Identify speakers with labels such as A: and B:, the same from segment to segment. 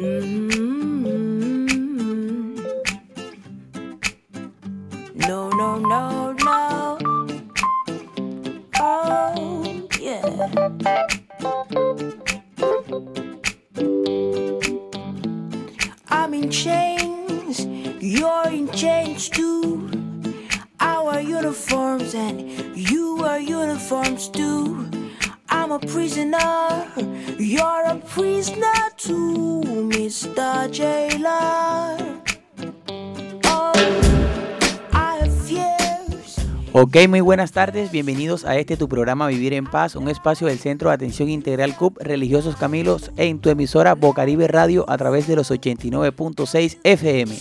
A: No,
B: Ok, muy buenas tardes, bienvenidos a este tu programa Vivir en Paz, un espacio del Centro de Atención Integral CUP Religiosos Camilos en tu emisora Bocaribe Radio a través de los 89.6 FM.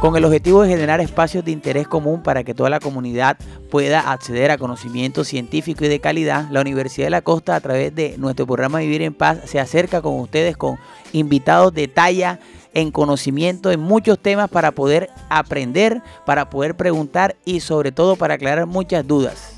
B: Con el objetivo de generar espacios de interés común para que toda la comunidad pueda acceder a conocimiento científico y de calidad, la Universidad de la Costa a través de nuestro programa Vivir en Paz se acerca con ustedes con invitados de talla en conocimiento en muchos temas para poder aprender, para poder preguntar y sobre todo para aclarar muchas dudas.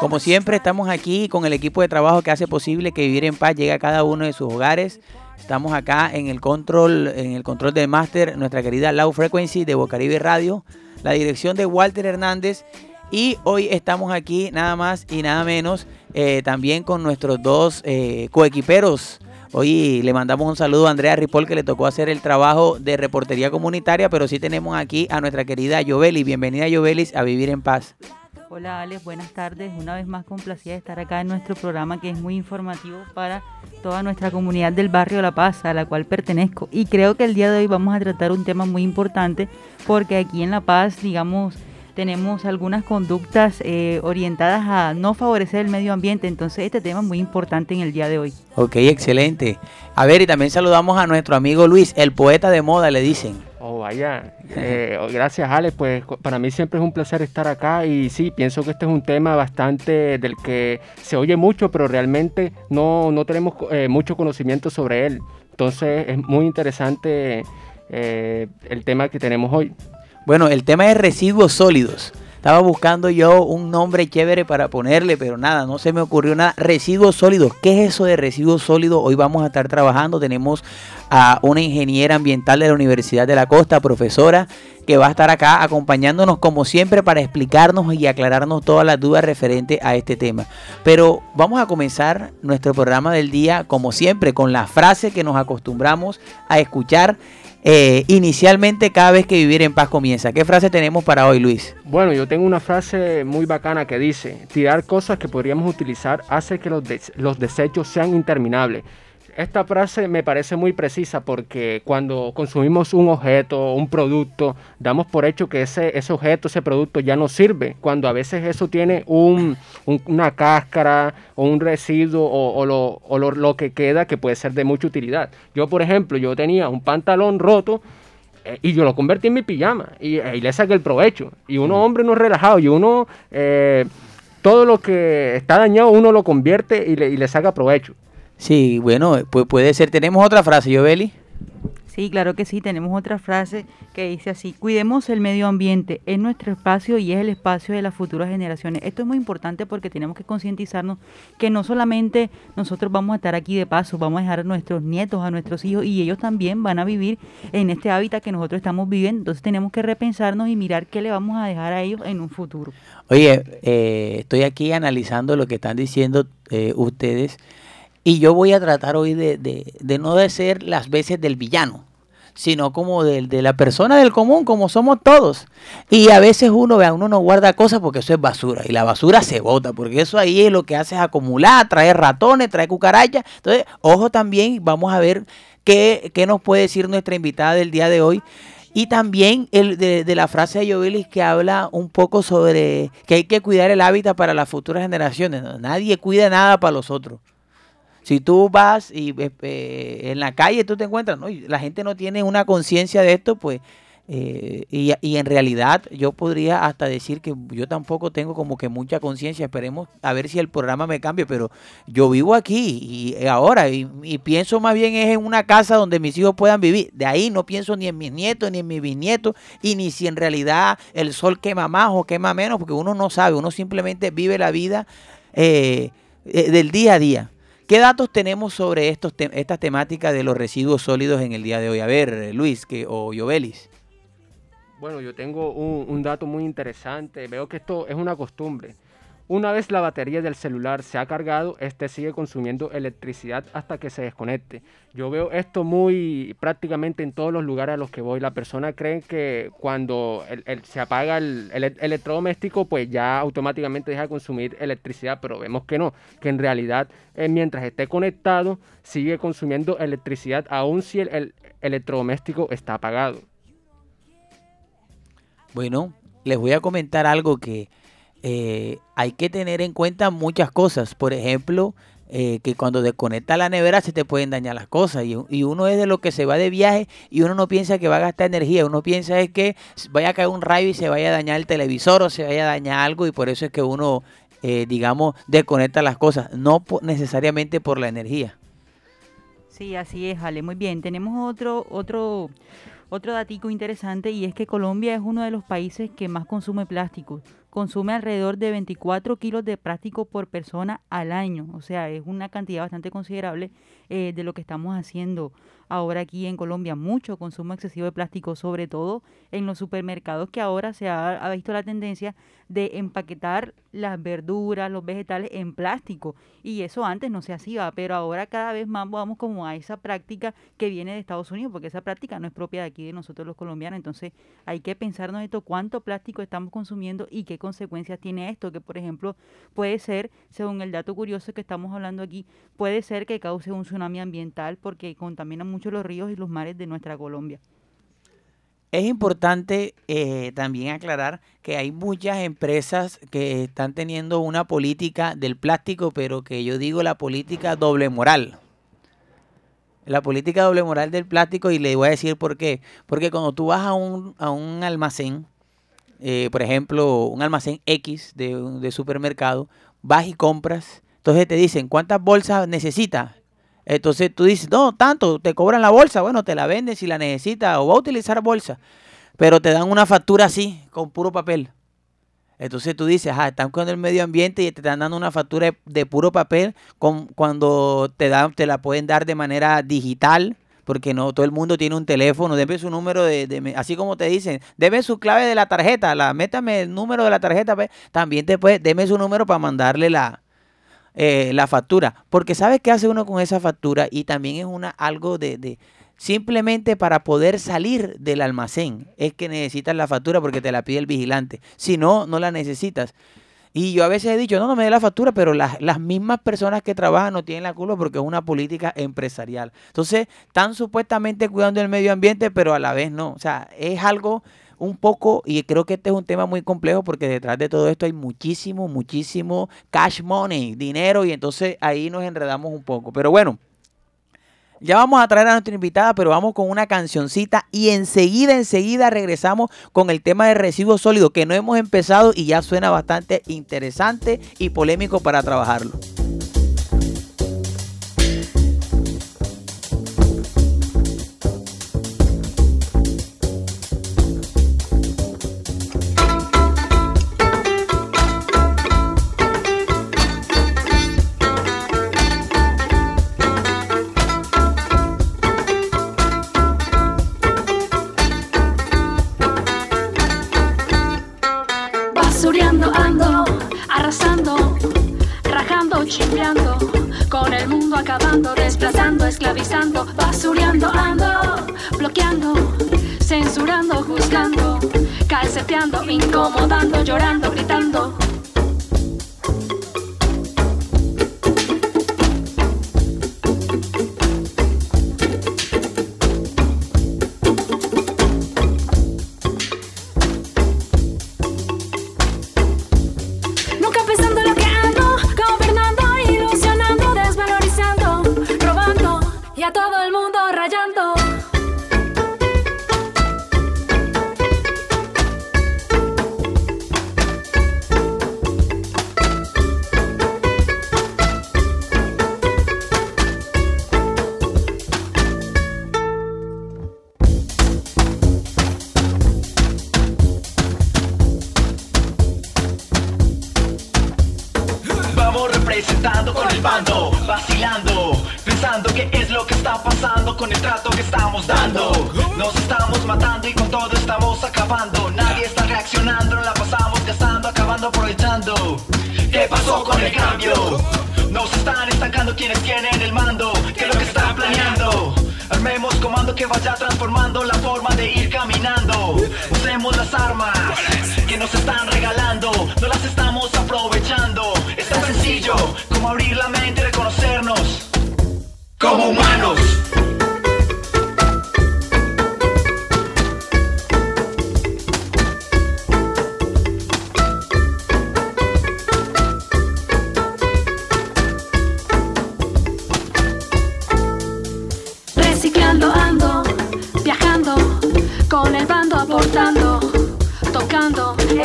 B: Como siempre estamos aquí con el equipo de trabajo que hace posible que Vivir en Paz llegue a cada uno de sus hogares. Estamos acá en el control, en el control de máster, nuestra querida Low Frequency de Bocaribe Radio, la dirección de Walter Hernández. Y hoy estamos aquí nada más y nada menos eh, también con nuestros dos eh, coequiperos. Hoy le mandamos un saludo a Andrea Ripoll que le tocó hacer el trabajo de reportería comunitaria, pero sí tenemos aquí a nuestra querida Yovelis. Bienvenida Yovelis a Vivir en Paz.
C: Hola Alex, buenas tardes. Una vez más complacida de estar acá en nuestro programa que es muy informativo para toda nuestra comunidad del barrio La Paz, a la cual pertenezco. Y creo que el día de hoy vamos a tratar un tema muy importante porque aquí en La Paz, digamos, tenemos algunas conductas eh, orientadas a no favorecer el medio ambiente. Entonces este tema es muy importante en el día de hoy.
B: Ok, excelente. A ver, y también saludamos a nuestro amigo Luis, el poeta de moda, le dicen.
D: Oh, vaya. Eh, oh, gracias, Alex. Pues para mí siempre es un placer estar acá y sí, pienso que este es un tema bastante del que se oye mucho, pero realmente no, no tenemos eh, mucho conocimiento sobre él. Entonces es muy interesante eh, el tema que tenemos hoy.
B: Bueno, el tema es residuos sólidos. Estaba buscando yo un nombre chévere para ponerle, pero nada, no se me ocurrió nada. Residuos sólidos. ¿Qué es eso de residuos sólidos? Hoy vamos a estar trabajando. Tenemos a una ingeniera ambiental de la Universidad de la Costa, profesora, que va a estar acá acompañándonos como siempre para explicarnos y aclararnos todas las dudas referentes a este tema. Pero vamos a comenzar nuestro programa del día, como siempre, con la frase que nos acostumbramos a escuchar eh, inicialmente cada vez que Vivir en Paz comienza. ¿Qué frase tenemos para hoy, Luis?
D: Bueno, yo tengo una frase muy bacana que dice, tirar cosas que podríamos utilizar hace que los, los desechos sean interminables. Esta frase me parece muy precisa porque cuando consumimos un objeto, un producto, damos por hecho que ese, ese objeto, ese producto ya no sirve, cuando a veces eso tiene un- un- una cáscara o un residuo o, o lo, o lo- lo que queda que puede ser de mucha utilidad. Yo, por ejemplo, yo tenía un pantalón roto eh, y yo lo convertí en mi pijama y, eh, y le saqué el provecho. Y uno, hombre, no es relajado y uno, eh, todo lo que está dañado, uno lo convierte y le, y le saca provecho.
B: Sí, bueno, pues puede ser. Tenemos otra frase, Yoveli.
C: Sí, claro que sí. Tenemos otra frase que dice así, cuidemos el medio ambiente, es nuestro espacio y es el espacio de las futuras generaciones. Esto es muy importante porque tenemos que concientizarnos que no solamente nosotros vamos a estar aquí de paso, vamos a dejar a nuestros nietos, a nuestros hijos y ellos también van a vivir en este hábitat que nosotros estamos viviendo. Entonces tenemos que repensarnos y mirar qué le vamos a dejar a ellos en un futuro.
B: Oye, eh, estoy aquí analizando lo que están diciendo eh, ustedes y yo voy a tratar hoy de, de- de no de ser las veces del villano, sino como del- de, la persona del común, como somos todos. Y a veces uno, vea, uno no guarda cosas porque eso es basura y la basura se bota, porque eso ahí es lo que hace es acumular, trae ratones, trae cucarachas. Entonces, ojo también, vamos a ver qué, qué nos puede decir nuestra invitada del día de hoy. Y también el de, de la frase de Jovelis que habla un poco sobre que hay que cuidar el hábitat para las futuras generaciones. ¿no? Nadie cuida nada para los otros. Si tú vas y eh, eh, en la calle tú te encuentras, ¿no? Y la gente no tiene una conciencia de esto, pues Eh, y, en realidad yo podría hasta decir que yo tampoco tengo como que mucha conciencia. Esperemos a ver si el programa me cambia, pero yo vivo aquí y ahora y, y pienso más bien es en una casa donde mis hijos puedan vivir. De ahí no pienso ni en mis nietos ni en mis bisnietos y ni si en realidad el sol quema más o quema menos, porque uno no sabe, uno simplemente vive la vida eh, eh, del día a día. ¿Qué datos tenemos sobre estos te estas temáticas de los residuos sólidos en el día de hoy? A ver, Luis que, o Yovelis.
D: Bueno, yo tengo un, dato muy interesante. Veo que esto es una costumbre. Una vez la batería del celular se ha cargado, este sigue consumiendo electricidad hasta que se desconecte. Yo veo esto muy prácticamente en todos los lugares a los que voy. La persona cree que cuando se apaga el, el, electrodoméstico, pues ya automáticamente deja de consumir electricidad, pero vemos que no, que en realidad eh, mientras esté conectado sigue consumiendo electricidad aun si el electrodoméstico está apagado.
B: Bueno, les voy a comentar algo que eh, hay que tener en cuenta muchas cosas. Por ejemplo, eh, que cuando desconecta la nevera se te pueden dañar las cosas. Y, uno es de lo que se va de viaje y uno no piensa que va a gastar energía. Uno piensa es que vaya a caer un rayo y se vaya a dañar el televisor o se vaya a dañar algo. Y por eso es que uno, eh, digamos, desconecta las cosas. No necesariamente por la energía.
C: Sí, así es, Ale. Muy bien. Tenemos otro, otro, otro datico interesante y es que Colombia es uno de los países que más consume plásticos consume alrededor de 24 kilos de plástico por persona al año. O sea, es una cantidad bastante considerable eh, de lo que estamos haciendo ahora aquí en Colombia. Mucho consumo excesivo de plástico, sobre todo en los supermercados que ahora se ha, visto la tendencia de empaquetar las verduras, los vegetales en plástico. Y eso antes no se hacía, pero ahora cada vez más vamos como a esa práctica que viene de Estados Unidos, porque esa práctica no es propia de aquí de nosotros los colombianos. Entonces hay que pensarnos esto, cuánto plástico estamos consumiendo y qué consecuencias tiene esto, que por ejemplo puede ser, según el dato curioso que estamos hablando aquí, puede ser que cause un tsunami ambiental porque contamina mucho los ríos y los mares de nuestra Colombia.
B: Es importante eh, también aclarar que hay muchas empresas que están teniendo una política del plástico, pero que yo digo la política doble moral. La política doble moral del plástico, y le voy a decir por qué. Porque cuando tú vas a un, a un almacén, eh, por ejemplo, un almacén X de, de supermercado, vas y compras, entonces te dicen, ¿cuántas bolsas necesitas? Entonces tú dices, no, tanto, te cobran la bolsa, bueno, te la venden si la necesitas o va a utilizar bolsa, pero te dan una factura así, con puro papel. Entonces tú dices, ah, están cuidando el medio ambiente y te están dando una factura de, puro papel con, cuando te, dan, te la pueden dar de manera digital, porque no todo el mundo tiene un teléfono, debe su número de, de, así como te dicen, debe su clave de la tarjeta, la métame el número de la tarjeta, también te puede, deme su número para mandarle la, eh, la factura. Porque ¿sabes qué hace uno con esa factura? Y también es una algo de, de, simplemente para poder salir del almacén. Es que necesitas la factura porque te la pide el vigilante. Si no, no la necesitas. Y yo a veces he dicho, no, no me dé la factura, pero las, las mismas personas que trabajan no tienen la culpa porque es una política empresarial. Entonces, están supuestamente cuidando el medio ambiente, pero a la vez no. O sea, es algo un poco, y creo que este es un tema muy complejo porque detrás de todo esto hay muchísimo, muchísimo cash money, dinero, y entonces ahí nos enredamos un poco. Pero bueno, ya vamos a traer a nuestra invitada, pero vamos con una cancioncita y enseguida, enseguida regresamos con el tema de residuos sólidos que no hemos empezado y ya suena bastante interesante y polémico para trabajarlo.
E: Acabando, desplazando, esclavizando, basureando, ando, bloqueando, censurando, juzgando, calceteando, incomodando, llorando, gritando.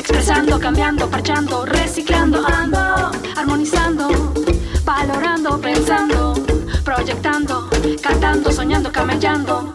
E: Expresando, cambiando, parchando, reciclando ando, armonizando, valorando, pensando, proyectando, cantando, soñando, camellando.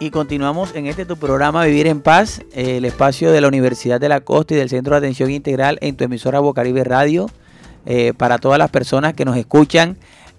E: Y
B: continuamos en este tu programa Vivir en Paz, el espacio de la Universidad de la Costa y del Centro de Atención Integral en tu emisora Bocaribe Radio, eh, para todas las personas que nos escuchan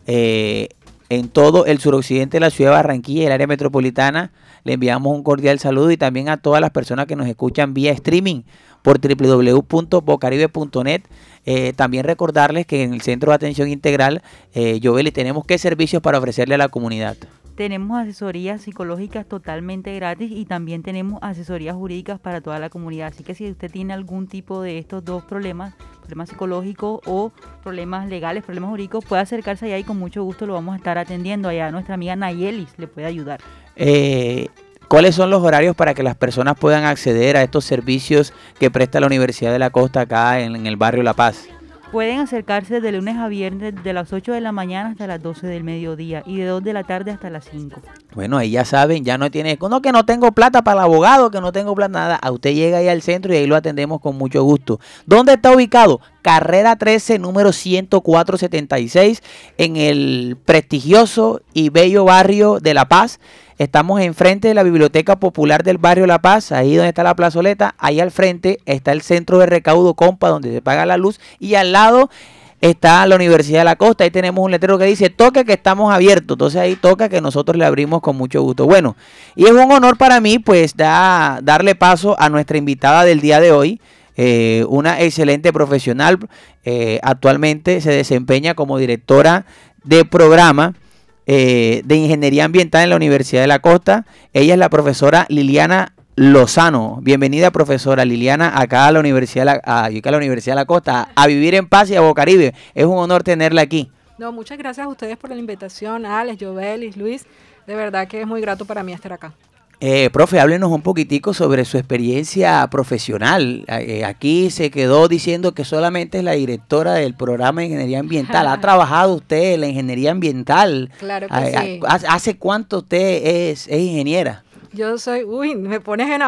B: eh, en todo el suroccidente de la ciudad de Barranquilla y el área metropolitana. Le enviamos un cordial saludo y también a todas las personas que nos escuchan vía streaming por www.bocaribe.net. Eh, también recordarles que en el Centro de Atención Integral, eh, Jovel, tenemos qué servicios para ofrecerle a la comunidad.
C: Tenemos asesorías psicológicas totalmente gratis y también tenemos asesorías jurídicas para toda la comunidad. Así que si usted tiene algún tipo de estos dos problemas, problemas psicológicos o problemas legales, problemas jurídicos, puede acercarse allá y con mucho gusto lo vamos a estar atendiendo. Allá nuestra amiga Nayelis le puede ayudar.
B: Eh, ¿Cuáles son los horarios para que las personas puedan acceder a estos servicios que presta la Universidad de la Costa acá en, en el barrio La Paz?
C: Pueden acercarse de lunes a viernes de las 8 de la mañana hasta las 12 del mediodía y de 2 de la tarde hasta las 5.
B: Bueno, ahí ya saben, ya no tiene, no que no tengo plata para el abogado, que no tengo plata, nada. A usted llega ahí al centro y ahí lo atendemos con mucho gusto. ¿Dónde está ubicado? Carrera 13, número 10476, en el prestigioso y bello barrio de La Paz. Estamos enfrente de la Biblioteca Popular del barrio La Paz, ahí donde está la plazoleta. Ahí al frente está el centro de recaudo Compa, donde se paga la luz. Y al lado está la Universidad de la Costa. Ahí tenemos un letrero que dice toca que estamos abiertos. Entonces ahí toca que nosotros le abrimos con mucho gusto. Bueno, y es un honor para mí pues da, darle paso a nuestra invitada del día de hoy. Eh, una excelente profesional. eh, actualmente se desempeña como directora de programa eh, de Ingeniería Ambiental en la Universidad de la Costa. Ella es la profesora Liliana Lozano. Bienvenida, profesora Liliana, acá a la Universidad, de la, a, a la Universidad de la Costa, a vivir en paz y a Bocaribe. Es un honor tenerla aquí.
F: No, muchas gracias a ustedes por la invitación, Alex, Jovelis, Luis. De verdad que es muy grato para mí estar acá.
B: Eh, profe, háblenos un poquitico sobre su experiencia profesional. Eh, aquí se quedó diciendo que solamente es la directora del programa de ingeniería ambiental. ¿Ha trabajado usted en la ingeniería ambiental?
F: Claro que sí.
B: ¿Hace cuánto usted es, es ingeniera?
F: Yo soy, uy, me pones en,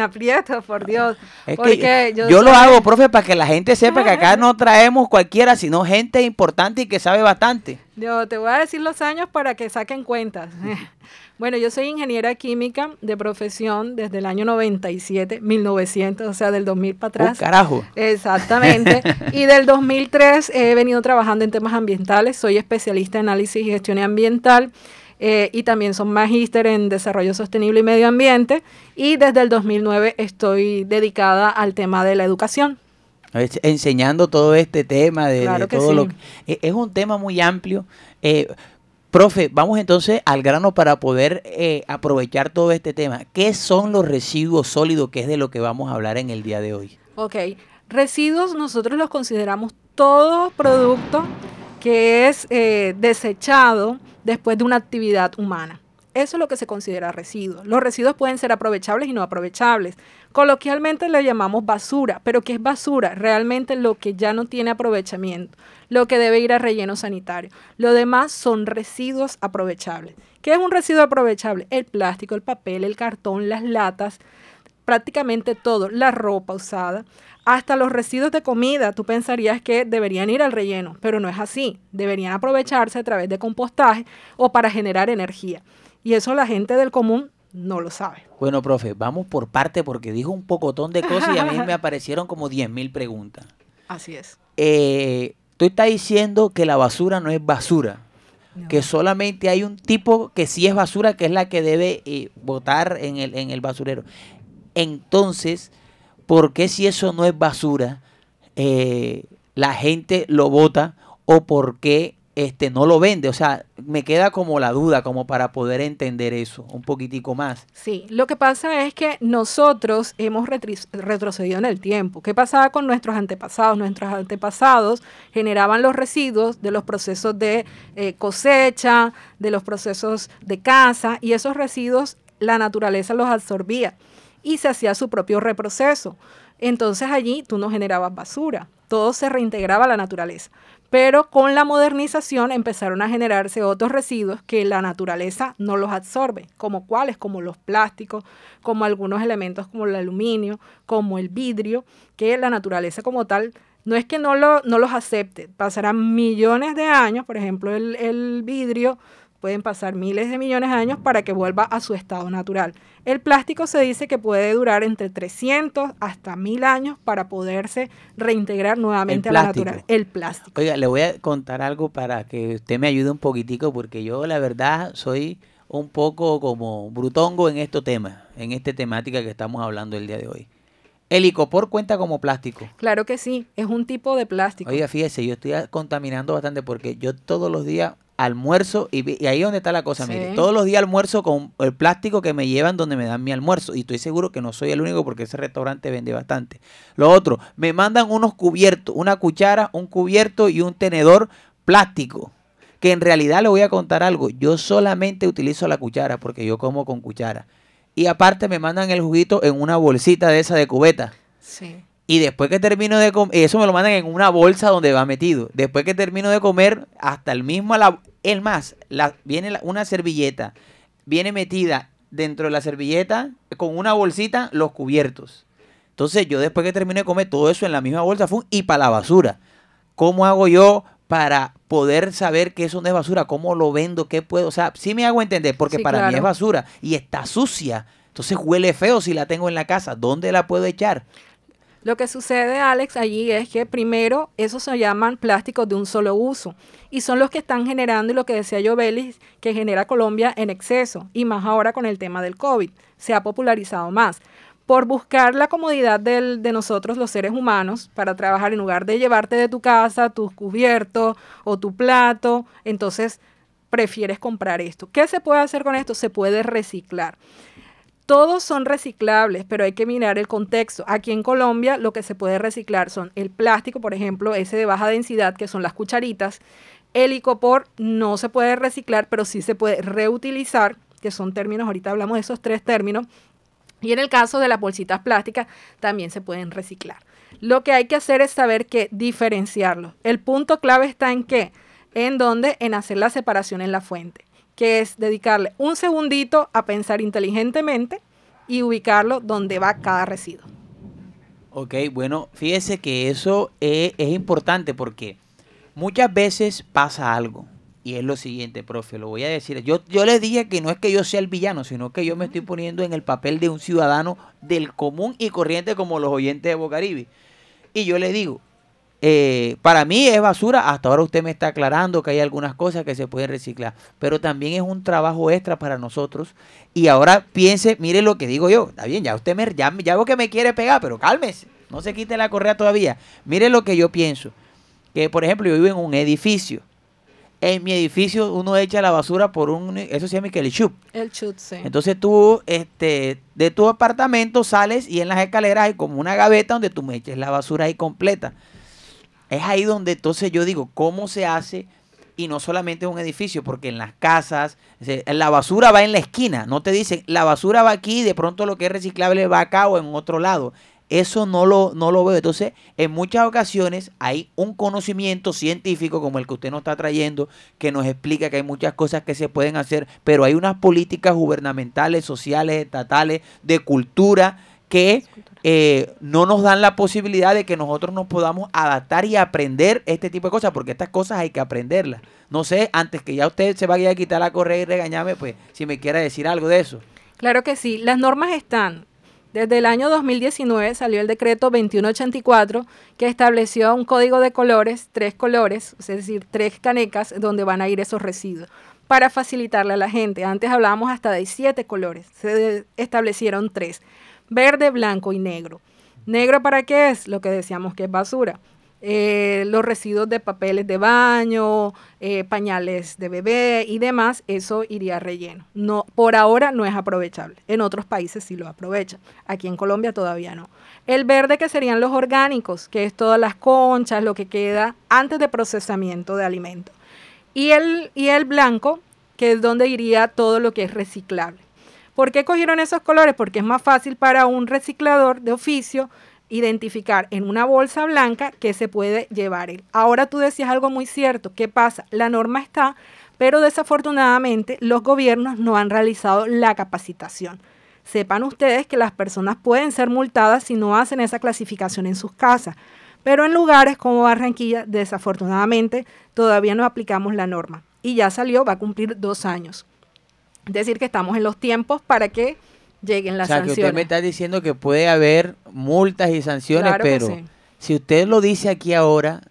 F: aprieto, por Dios.
B: Es
F: porque
B: que yo,
F: yo
B: lo hago, profe, para que la gente sepa que acá no traemos cualquiera, sino gente importante y que sabe bastante.
F: Yo te voy a decir los años para que saquen cuentas. bueno, yo soy ingeniera química de profesión desde el año 97, 1900, o sea, del 2000 para
B: Oh,
F: atrás.
B: carajo.
F: Exactamente. y del 2003 he venido trabajando en temas ambientales. Soy especialista en análisis y gestión ambiental. eh, y también son magíster en desarrollo sostenible y medio ambiente. Y desde el 2009 estoy dedicada al tema de la educación.
B: Es- enseñando todo este tema de,
F: Claro
B: todo lo
F: sí.
B: que- e- es un tema muy amplio Eh, profe vamos entonces al grano para poder eh, aprovechar todo este tema qué son los residuos sólidos que es de lo que vamos a hablar en el día de hoy
F: Ok, residuos nosotros los consideramos todo producto que es eh, desechado después de una actividad humana. Eso es lo que se considera residuo. Los residuos pueden ser aprovechables y no aprovechables. Coloquialmente le llamamos basura, pero ¿qué es basura? Realmente lo que ya no tiene aprovechamiento, lo que debe ir a relleno sanitario. Lo demás son residuos aprovechables. ¿Qué es un residuo aprovechable? El plástico, el papel, el cartón, las latas, prácticamente todo, la ropa usada, hasta los residuos de comida, tú pensarías que deberían ir al relleno, pero no es así, deberían aprovecharse a través de compostaje o para generar energía. Y eso la gente del común no lo sabe.
B: Bueno, profe, vamos por parte porque dijo un pocotón de cosas y a mí me aparecieron como 10.000 preguntas.
F: Así es.
B: Eh, tú estás diciendo que la basura no es basura,
F: No.
B: que solamente hay un tipo que sí es basura, que es la que debe eh, botar en el, en el basurero. Entonces, ¿por qué si eso no es basura, eh, la gente lo bota o por qué este, no lo vende? O sea, me queda como la duda, como para poder entender eso un poquitico más.
F: Sí, lo que pasa es que nosotros hemos retrocedido en el tiempo. ¿Qué pasaba con nuestros antepasados? Nuestros antepasados generaban los residuos de los procesos de eh, cosecha, de los procesos de caza, y esos residuos la naturaleza los absorbía y se hacía su propio reproceso. Entonces allí tú no generabas basura, todo se reintegraba a la naturaleza. Pero con la modernización empezaron a generarse otros residuos que la naturaleza no los absorbe, como cuáles, como los plásticos, como algunos elementos como el aluminio, como el vidrio, que la naturaleza como tal no es que no, lo, los acepte, pasarán millones de años, por ejemplo el vidrio pueden pasar miles de millones de años para que vuelva a su estado natural. El plástico se dice que puede durar entre 300 hasta 1000 años para poderse reintegrar nuevamente a la naturaleza. El plástico.
B: Oiga, le voy a contar algo para que usted me ayude un poquitico, porque yo la verdad soy un poco como brutongo en estos temas, en esta temática que estamos hablando el día de hoy. El icopor cuenta como plástico.
F: Claro que sí, es un tipo de plástico.
B: Oiga, fíjese, yo estoy contaminando bastante porque yo todos los días almuerzo y, ahí es donde está la cosa,
F: Sí.
B: mire, todos los días almuerzo con el plástico que me llevan donde me dan mi almuerzo y estoy seguro que no soy el único porque ese restaurante vende bastante. Lo otro, me mandan unos cubiertos, una cuchara, un cubierto y un tenedor plástico. Que en realidad le voy a contar algo, yo solamente utilizo la cuchara porque yo como con cuchara. Y aparte me mandan el juguito en una bolsita de esa de cubeta.
F: Sí.
B: Y después que termino de comer, eso me lo mandan en una bolsa donde va metido. Después que termino de comer, hasta el mismo, la, el más, la, viene la- una servilleta, viene metida dentro de la servilleta con una bolsita los cubiertos. Entonces yo después que termino de comer todo eso en la misma bolsa ¡fum! y para la basura. ¿Cómo hago yo para poder saber que eso no es basura? ¿Cómo lo vendo? ¿Qué puedo? O sea, sí me hago entender porque
F: Sí,
B: para mí
F: claro.
B: es basura y está sucia. Entonces huele feo si la tengo en la casa. ¿Dónde la puedo echar?
F: Lo que sucede, Alex, allí es que primero esos se llaman plásticos de un solo uso y son los que están generando y lo que decía yo, Belis, que genera Colombia en exceso y más ahora con el tema del COVID. Se ha popularizado más. Por buscar la comodidad de nosotros los seres humanos para trabajar en lugar de llevarte de tu casa tus cubiertos o tu plato, entonces prefieres comprar esto. ¿Qué se puede hacer con esto? Se puede reciclar. Todos son reciclables, pero hay que mirar el contexto. Aquí en Colombia lo que se puede reciclar son el plástico, por ejemplo, ese de baja densidad, que son las cucharitas. El icopor no se puede reciclar, pero sí se puede reutilizar, que son términos, ahorita hablamos de esos tres términos. Y en el caso de las bolsitas plásticas, también se pueden reciclar. Lo que hay que hacer es saber que diferenciarlos. El punto clave está en qué? En donde, en hacer la separación en la fuente, que es dedicarle un segundito a pensar inteligentemente y ubicarlo donde va cada residuo.
B: Ok, bueno, fíjese que eso es, es importante porque muchas veces pasa algo. Y es lo siguiente, profe, lo voy a decir. Yo, yo le dije que no es que yo sea el villano, sino que yo me estoy poniendo en el papel de un ciudadano del común y corriente como los oyentes de Bocaribe. Y yo le digo, eh, para mí es basura, hasta ahora usted me está aclarando que hay algunas cosas que se pueden reciclar, pero también es un trabajo extra para nosotros. Y ahora piense, mire lo que digo yo, está bien, ya usted me, ya, ya veo que me quiere pegar, pero cálmese, no se quite la correa todavía. Mire lo que yo pienso, que por ejemplo yo vivo en un edificio, en mi edificio uno echa la basura por un, eso se llama que el chup.
F: El chutse.
B: Entonces tú, este, de tu apartamento sales y en las escaleras hay como una gaveta donde tú me eches la basura ahí completa. Es ahí donde entonces yo digo, ¿cómo se hace Y no solamente un edificio, porque en las casas, la basura va en la esquina. No te dicen, la basura va aquí, de pronto lo que es reciclable va acá o en otro lado. Eso no lo, no lo veo. Entonces, en muchas ocasiones hay un conocimiento científico como el que usted nos está trayendo, que nos explica que hay muchas cosas que se pueden hacer, pero hay unas políticas gubernamentales, sociales, estatales, de cultura, que eh, no nos dan la posibilidad de que nosotros nos podamos adaptar y aprender este tipo de cosas, porque estas cosas hay que aprenderlas. No sé, antes que ya usted se vaya a quitar la correa y regañarme, pues si me quiera decir algo de eso.
F: Claro que sí, las normas están. Desde el año 2019 salió el decreto 2184 que estableció un código de colores, tres colores, es decir, tres canecas donde van a ir esos residuos, para facilitarle a la gente. Antes hablábamos hasta de siete colores, se establecieron tres, verde, blanco y negro. ¿Negro para qué es? Lo que decíamos que es basura. Eh, los residuos de papeles de baño, eh, pañales de bebé y demás, eso iría relleno. No, por ahora no es aprovechable. En otros países sí lo aprovechan. Aquí en Colombia todavía no. El verde que serían los orgánicos, que es todas las conchas, lo que queda antes de procesamiento de alimentos. Y el, y el blanco, que es donde iría todo lo que es reciclable. ¿Por qué cogieron esos colores? Porque es más fácil para un reciclador de oficio identificar en una bolsa blanca que se puede llevar él. Ahora tú decías algo muy cierto. ¿Qué pasa? La norma está, pero desafortunadamente los gobiernos no han realizado la capacitación. Sepan ustedes que las personas pueden ser multadas si no hacen esa clasificación en sus casas, pero en lugares como Barranquilla, desafortunadamente, todavía no aplicamos la norma. Y ya salió, va a cumplir dos años. Es decir, que estamos en los tiempos para que lleguen las
B: o sea, que
F: sanciones.
B: usted me está diciendo que puede haber multas y sanciones,
F: Claro
B: pero
F: sí.
B: si usted lo dice aquí ahora,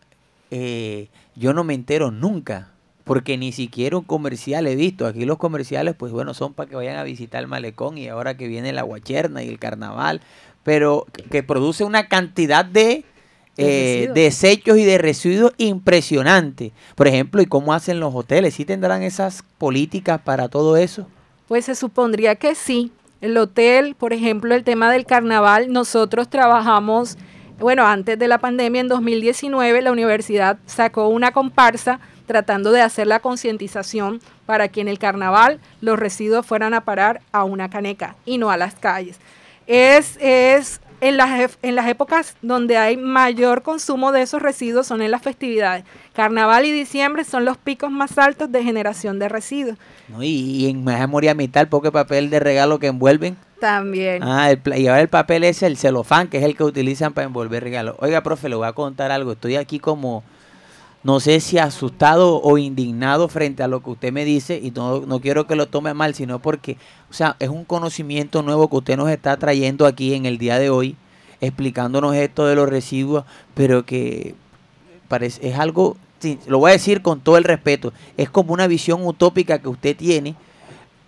B: eh, yo no me entero nunca, porque ni siquiera un comercial he visto. Aquí los comerciales, pues bueno, son para que vayan a visitar el malecón y ahora que viene la guacherna y el carnaval, pero que produce una cantidad de...
F: De
B: eh, desechos y de residuos impresionante. Por ejemplo, ¿y cómo hacen los hoteles? ¿Sí tendrán esas políticas para todo eso?
F: Pues se supondría que sí. El hotel, por ejemplo, el tema del carnaval, nosotros trabajamos, bueno, antes de la pandemia, en 2019, la universidad sacó una comparsa tratando de hacer la concientización para que en el carnaval los residuos fueran a parar a una caneca y no a las calles. Es, es en, las, en las épocas donde hay mayor consumo de esos residuos son en las festividades. Carnaval y diciembre son los picos más altos de generación de residuos.
B: ¿no? Y, y en memoria metal, poco papel de regalo que envuelven.
F: También.
B: Ah, el, y ahora el papel es el celofán, que es el que utilizan para envolver regalos. Oiga, profe, le voy a contar algo. Estoy aquí como, no sé si asustado o indignado frente a lo que usted me dice y no, no quiero que lo tome mal, sino porque, o sea, es un conocimiento nuevo que usted nos está trayendo aquí en el día de hoy, explicándonos esto de los residuos, pero que parece, es algo, lo voy a decir con todo el respeto, es como una visión utópica que usted tiene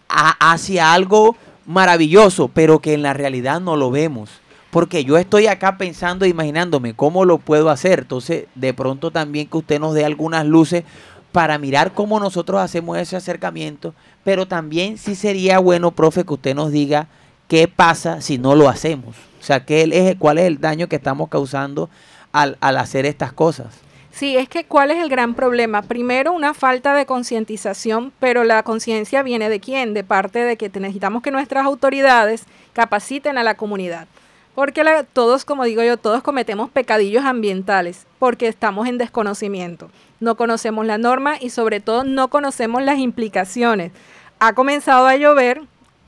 B: hacia algo maravilloso, pero que en la realidad no lo vemos. Porque yo estoy acá pensando, imaginándome cómo lo puedo hacer. Entonces, de pronto también que usted nos dé algunas luces para mirar cómo nosotros hacemos ese acercamiento. Pero también sí sería bueno, profe, que usted nos diga qué pasa si no lo hacemos. O sea, qué es, cuál es el daño que estamos causando al, al hacer estas cosas.
F: Sí, es que ¿cuál es el gran problema? Primero, una falta de concientización, pero la conciencia viene de quién? De parte de que necesitamos que nuestras autoridades capaciten a la comunidad. Porque la- todos, como digo yo, todos cometemos pecadillos ambientales porque estamos en desconocimiento. No conocemos la norma y sobre todo no conocemos las implicaciones. Ha comenzado a llover,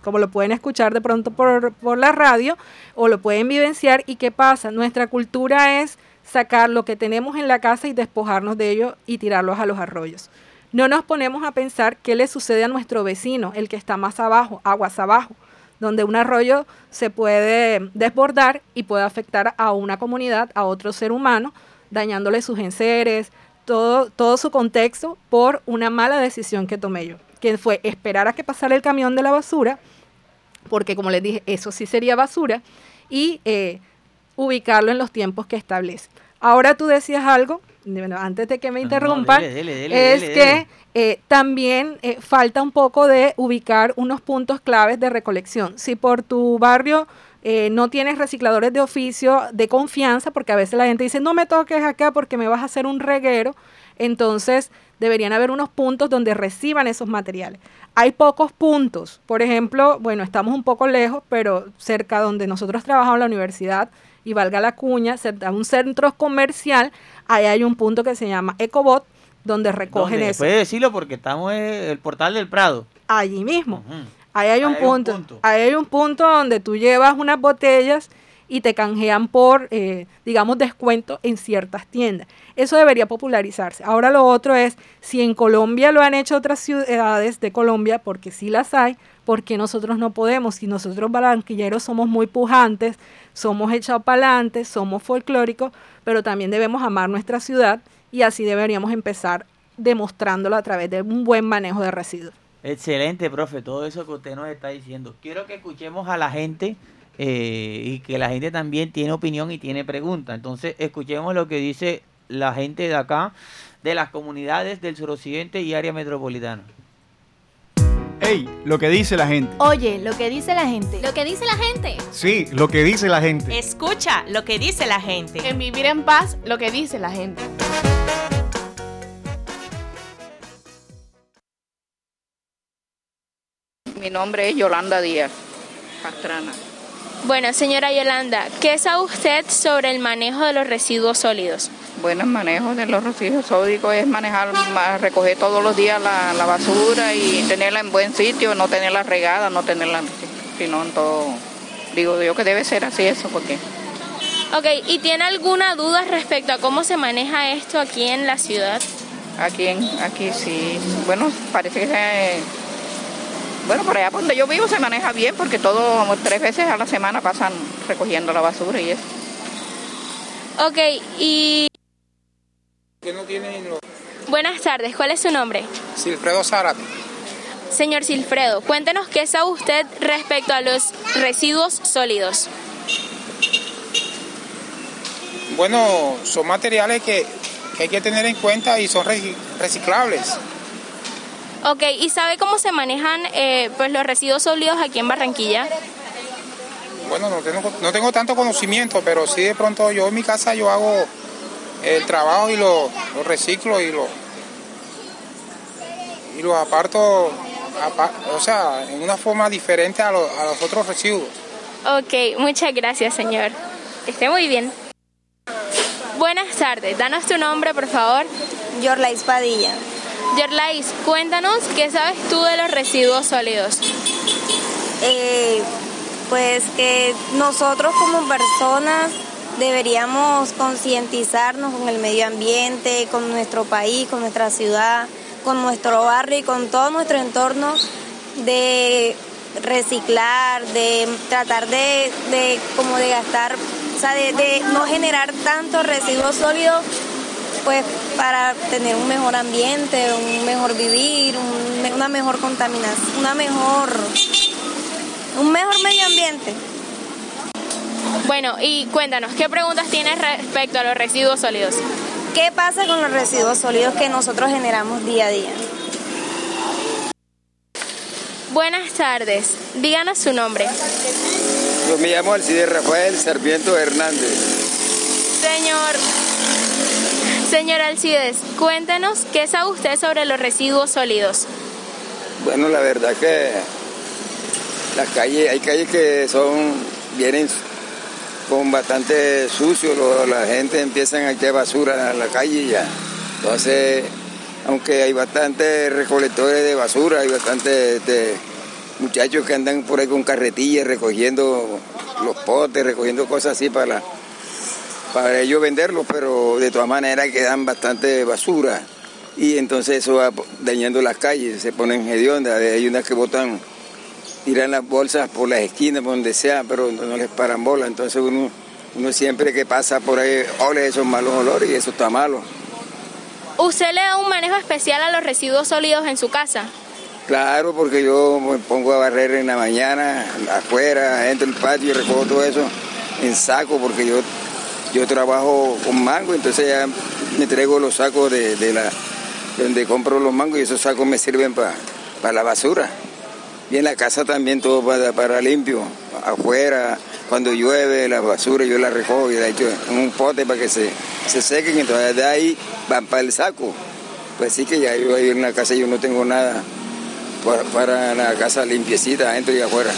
F: como lo pueden escuchar de pronto por, por la radio o lo pueden vivenciar. ¿Y qué pasa? Nuestra cultura es sacar lo que tenemos en la casa y despojarnos de ello y tirarlos a los arroyos. No nos ponemos a pensar qué le sucede a nuestro vecino, el que está más abajo, aguas abajo, donde un arroyo se puede desbordar y puede afectar a una comunidad, a otro ser humano, dañándole sus enseres, todo, todo su contexto por una mala decisión que tomé yo, que fue esperar a que pasara el camión de la basura, porque como les dije, eso sí sería basura, y eh, ubicarlo en los tiempos que establece. Ahora tú decías algo bueno, antes de que me
B: No, no,
F: interrumpan,
B: dele, dele, dele,
F: es que eh, también eh, falta un poco de ubicar unos puntos claves de recolección. Si por tu barrio eh, no tienes recicladores de oficio de confianza, porque a veces la gente dice, no me toques acá porque me vas a hacer un reguero, entonces deberían haber unos puntos donde reciban esos materiales. Hay pocos puntos, por ejemplo, bueno, estamos un poco lejos, pero cerca donde nosotros trabajamos en la universidad, y valga la cuña, cerca de un centro comercial, ahí hay un punto que se llama Ecobot, donde recogen
B: ¿Dónde?
F: eso.
B: Puede decirlo porque estamos en el portal del Prado.
F: Allí mismo. Ahí hay un punto. Ahí hay un punto donde tú llevas unas botellas y te canjean por, eh, digamos, descuento en ciertas tiendas. Eso debería popularizarse. Ahora lo otro es, si en Colombia lo han hecho otras ciudades de Colombia, porque sí las hay, ¿por qué nosotros no podemos? Si nosotros barranquilleros somos muy pujantes, somos echados para adelante, somos folclóricos, pero también debemos amar nuestra ciudad y así deberíamos empezar demostrándolo a través de un buen manejo de residuos.
B: Excelente, profe, todo eso que usted nos está diciendo. Quiero que escuchemos a la gente eh, y que la gente también tiene opinión y tiene preguntas. Entonces, escuchemos lo que dice la gente de acá, de las comunidades del suroccidente y área metropolitana.
G: Ey, lo que dice la gente.
H: Oye, lo que dice la gente.
E: Lo que dice la gente.
G: Sí, lo que dice la gente.
I: Escucha lo que dice la gente.
H: En vivir en paz, lo que dice la gente.
J: Mi nombre es Yolanda Díaz Pastrana.
E: Bueno, señora Yolanda, ¿qué sabe usted sobre el manejo de los residuos sólidos?
J: Bueno, el manejo de los residuos sódicos es manejar, ma- recoger todos los días la, la basura y tenerla en buen sitio, no tenerla regada, no tenerla, sino en todo. Digo yo que debe ser así eso, porque
E: Ok, ¿y tiene alguna duda respecto a cómo se maneja esto aquí en la ciudad?
J: aquí, en, aquí sí, bueno, parece que se- bueno, por allá por donde yo vivo se maneja bien porque todo, tres veces a la semana pasan recogiendo la basura y eso.
E: Ok, y... Buenas tardes, ¿cuál es su nombre?
K: Silfredo Zárate.
E: Señor Silfredo, cuéntenos qué sabe usted respecto a los residuos sólidos.
K: Bueno, son materiales que, que hay que tener en cuenta y son reci- reciclables.
E: Ok, ¿y sabe cómo se manejan eh, pues los residuos sólidos aquí en Barranquilla?
K: Bueno, no tengo, no tengo tanto conocimiento, pero sí de pronto yo en mi casa yo hago el trabajo y lo, lo reciclo y lo y lo aparto, apa- o sea, en una forma diferente a, lo- a los otros residuos.
E: Ok, muchas gracias, señor. Que esté muy bien. Buenas tardes, danos tu nombre, por favor.
L: Yorlais Padilla.
E: Yorlais, cuéntanos qué sabes tú de los residuos sólidos.
L: Eh, pues que nosotros como personas deberíamos concientizarnos con el medio ambiente, con nuestro país, con nuestra ciudad, con nuestro barrio y con todo nuestro entorno de reciclar, de tratar de, de como de gastar, o sea, de no generar tantos residuos sólidos pues para tener un mejor ambiente, un mejor vivir, un- una mejor contaminación, una mejor, un mejor medio ambiente.
E: Bueno, y cuéntanos, ¿qué preguntas tienes respecto a los residuos sólidos?
L: ¿Qué pasa con los residuos sólidos que nosotros generamos día a día?
E: Buenas tardes, díganos su nombre.
M: Yo me llamo Alcides Rafael Sarmiento Hernández.
E: Señor, señor Alcides, cuéntenos qué sabe usted sobre los residuos sólidos.
M: Bueno, la verdad que las calles, hay calles que son, vienen con bastante sucio, lo- la gente empieza a echar basura a la calle ya. Entonces, aunque hay bastantes recolectores de basura, hay bastantes este, muchachos que andan por ahí con carretillas recogiendo los potes, recogiendo cosas así para, para ellos venderlos, pero de todas maneras quedan bastante basura y entonces eso va dañando las calles, se ponen hediondas, hay unas que botan, tiran las bolsas por las esquinas, por donde sea, pero no les paran bola, entonces uno, uno siempre que pasa por ahí ole esos malos olores y eso está malo.
E: ¿Usted le da un manejo especial a los residuos sólidos en su casa?
M: Claro, porque yo me pongo a barrer en la mañana, afuera, entro el patio y recojo todo eso en saco, porque yo, yo trabajo con mango, entonces ya me traigo los sacos de, de la donde compro los mangos y esos sacos me sirven para la basura. Y en la casa también todo para, para limpio. Afuera, cuando llueve, la basura yo la recojo y la echo en un pote para que se, se sequen. Entonces de ahí van para el saco. Pues sí que ya yo ahí en la casa yo no tengo nada para, para la casa limpiecita, adentro y afuera.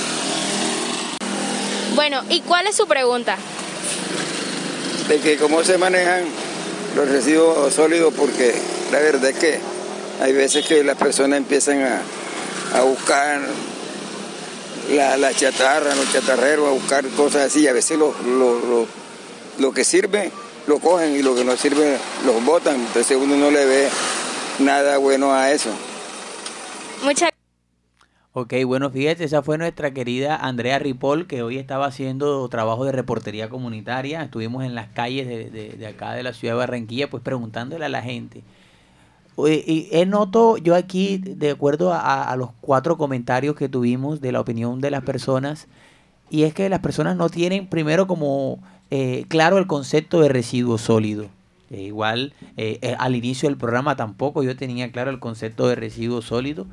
E: Bueno, ¿y cuál es su pregunta?
M: De que cómo se manejan los residuos sólidos, porque la verdad es que hay veces que las personas empiezan a, a buscar la, la, chatarra, los chatarreros, a buscar cosas así. A veces lo, lo, que sirve lo cogen y lo que no sirve los botan. Entonces uno no le ve nada bueno a eso.
E: Muchas
B: Ok, bueno, fíjate, esa fue nuestra querida Andrea Ripoll, que hoy estaba haciendo trabajo de reportería comunitaria. Estuvimos en las calles de, de, acá de la ciudad de Barranquilla, pues preguntándole a la gente. Y he noto yo aquí, de acuerdo a, los cuatro comentarios que tuvimos de la opinión de las personas, y es que las personas no tienen primero como eh, claro el concepto de residuo sólido. Eh, igual eh, al inicio del programa tampoco yo tenía claro el concepto de residuo sólido.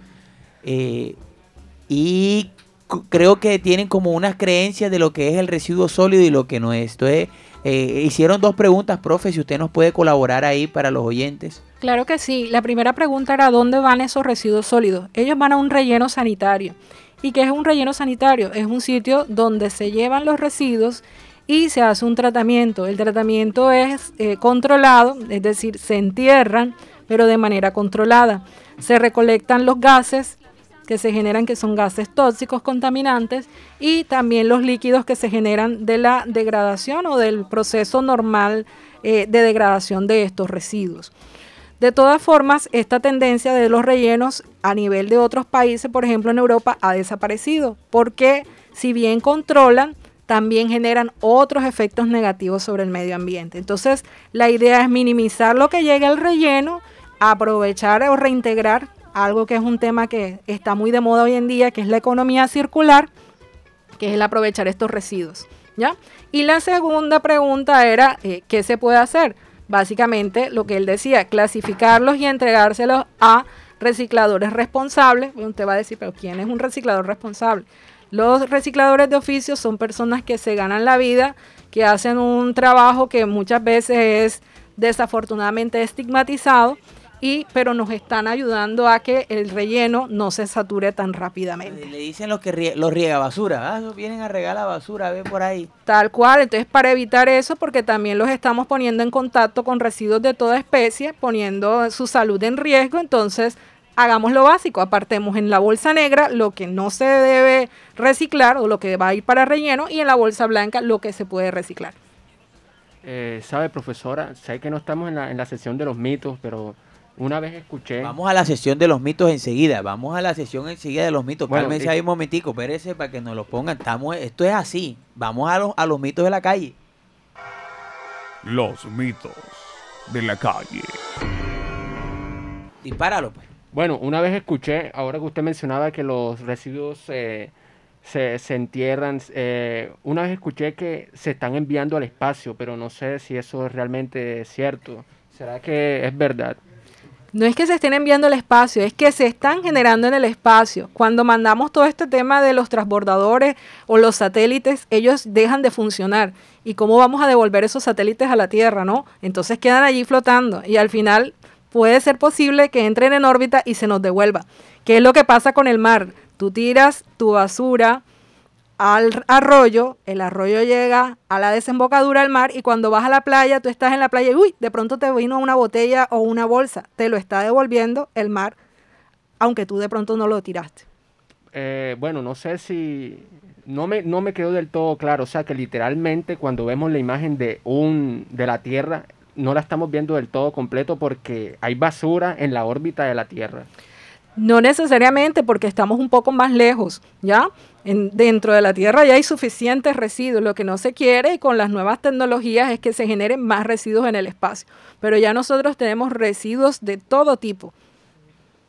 B: Y creo que tienen como unas creencias de lo que es el residuo sólido y lo que no es. Eh, hicieron dos preguntas, profe, si usted nos puede colaborar ahí para los oyentes.
F: Claro que sí. La primera pregunta era ¿dónde van esos residuos sólidos? Ellos van a un relleno sanitario. ¿Y qué es un relleno sanitario? Es un sitio donde se llevan los residuos y se hace un tratamiento. El tratamiento es eh, controlado, es decir, se entierran, pero de manera controlada. Se recolectan los gases que se generan, que son gases tóxicos, contaminantes, y también los líquidos que se generan de la degradación o del proceso normal eh, de degradación de estos residuos. De todas formas, esta tendencia de los rellenos a nivel de otros países, por ejemplo en Europa, ha desaparecido, porque si bien controlan, también generan otros efectos negativos sobre el medio ambiente. Entonces, la idea es minimizar lo que llegue al relleno, aprovechar o reintegrar algo que es un tema que está muy de moda hoy en día, que es la economía circular, que es el aprovechar estos residuos. ¿ya? Y la segunda pregunta era, eh, ¿qué se puede hacer? Básicamente lo que él decía, clasificarlos y entregárselos a recicladores responsables. Usted va a decir, pero ¿quién es un reciclador responsable? Los recicladores de oficio son personas que se ganan la vida, que hacen un trabajo que muchas veces es desafortunadamente estigmatizado y pero nos están ayudando a que el relleno no se sature tan rápidamente.
B: Le dicen los que los riega basura, ah, vienen a regar la basura, ve por ahí.
F: Tal cual, entonces para evitar eso, porque también los estamos poniendo en contacto con residuos de toda especie, poniendo su salud en riesgo, entonces hagamos lo básico, apartemos en la bolsa negra lo que no se debe reciclar o lo que va a ir para relleno y en la bolsa blanca lo que se puede reciclar.
D: Eh, Sabe, profesora, sé que no estamos en la, en la sesión de los mitos, pero una vez escuché.
B: Vamos a la sesión de los mitos enseguida. Vamos a la sesión enseguida de los mitos. Bueno, Cálmense ahí un momentico, espérese para que nos lo pongan. Estamos, esto es así. Vamos a los, a los mitos de la calle.
N: Los mitos de la calle.
B: Dispáralo, pues.
D: Bueno, una vez escuché, ahora que usted mencionaba que los residuos eh, se, se, entierran, eh, una vez escuché que se están enviando al espacio, pero no sé si eso es realmente cierto. ¿Será que es verdad?
F: No es que se estén enviando al espacio, es que se están generando en el espacio. Cuando mandamos todo este tema de los transbordadores o los satélites, ellos dejan de funcionar. ¿Y cómo vamos a devolver esos satélites a la Tierra, no? Entonces quedan allí flotando y al final puede ser posible que entren en órbita y se nos devuelva. ¿Qué es lo que pasa con el mar? Tú tiras tu basura al arroyo, el arroyo llega a la desembocadura del mar y cuando vas a la playa, tú estás en la playa y uy, de pronto te vino una botella o una bolsa, te lo está devolviendo el mar, aunque tú de pronto no lo tiraste.
D: Eh, bueno, no sé si no me, no me quedó del todo claro, o sea que literalmente cuando vemos la imagen de un de la Tierra no la estamos viendo del todo completo porque hay basura en la órbita de la Tierra.
F: No necesariamente porque estamos un poco más lejos, ¿ya? En, dentro de la Tierra ya hay suficientes residuos. Lo que no se quiere y con las nuevas tecnologías es que se generen más residuos en el espacio. Pero ya nosotros tenemos residuos de todo tipo.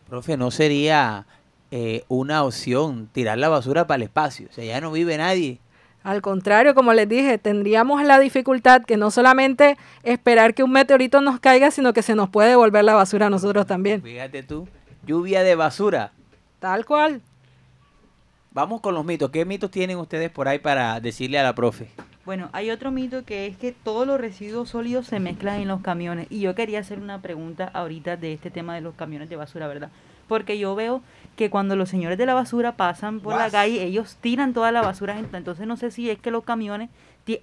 B: Profe, ¿no sería eh, una opción tirar la basura para el espacio? O sea, ya no vive nadie.
F: Al contrario, como les dije, tendríamos la dificultad que no solamente esperar que un meteorito nos caiga, sino que se nos puede devolver la basura a nosotros también.
B: Fíjate tú, lluvia de basura.
F: Tal cual.
B: Vamos con los mitos. ¿Qué mitos tienen ustedes por ahí para decirle a la profe?
C: Bueno, hay otro mito que es que todos los residuos sólidos se mezclan en los camiones. Y yo quería hacer una pregunta ahorita de este tema de los camiones de basura, ¿verdad? Porque yo veo que cuando los señores de la basura pasan por la calle, ellos tiran toda la basura. Entonces no sé si es que los camiones,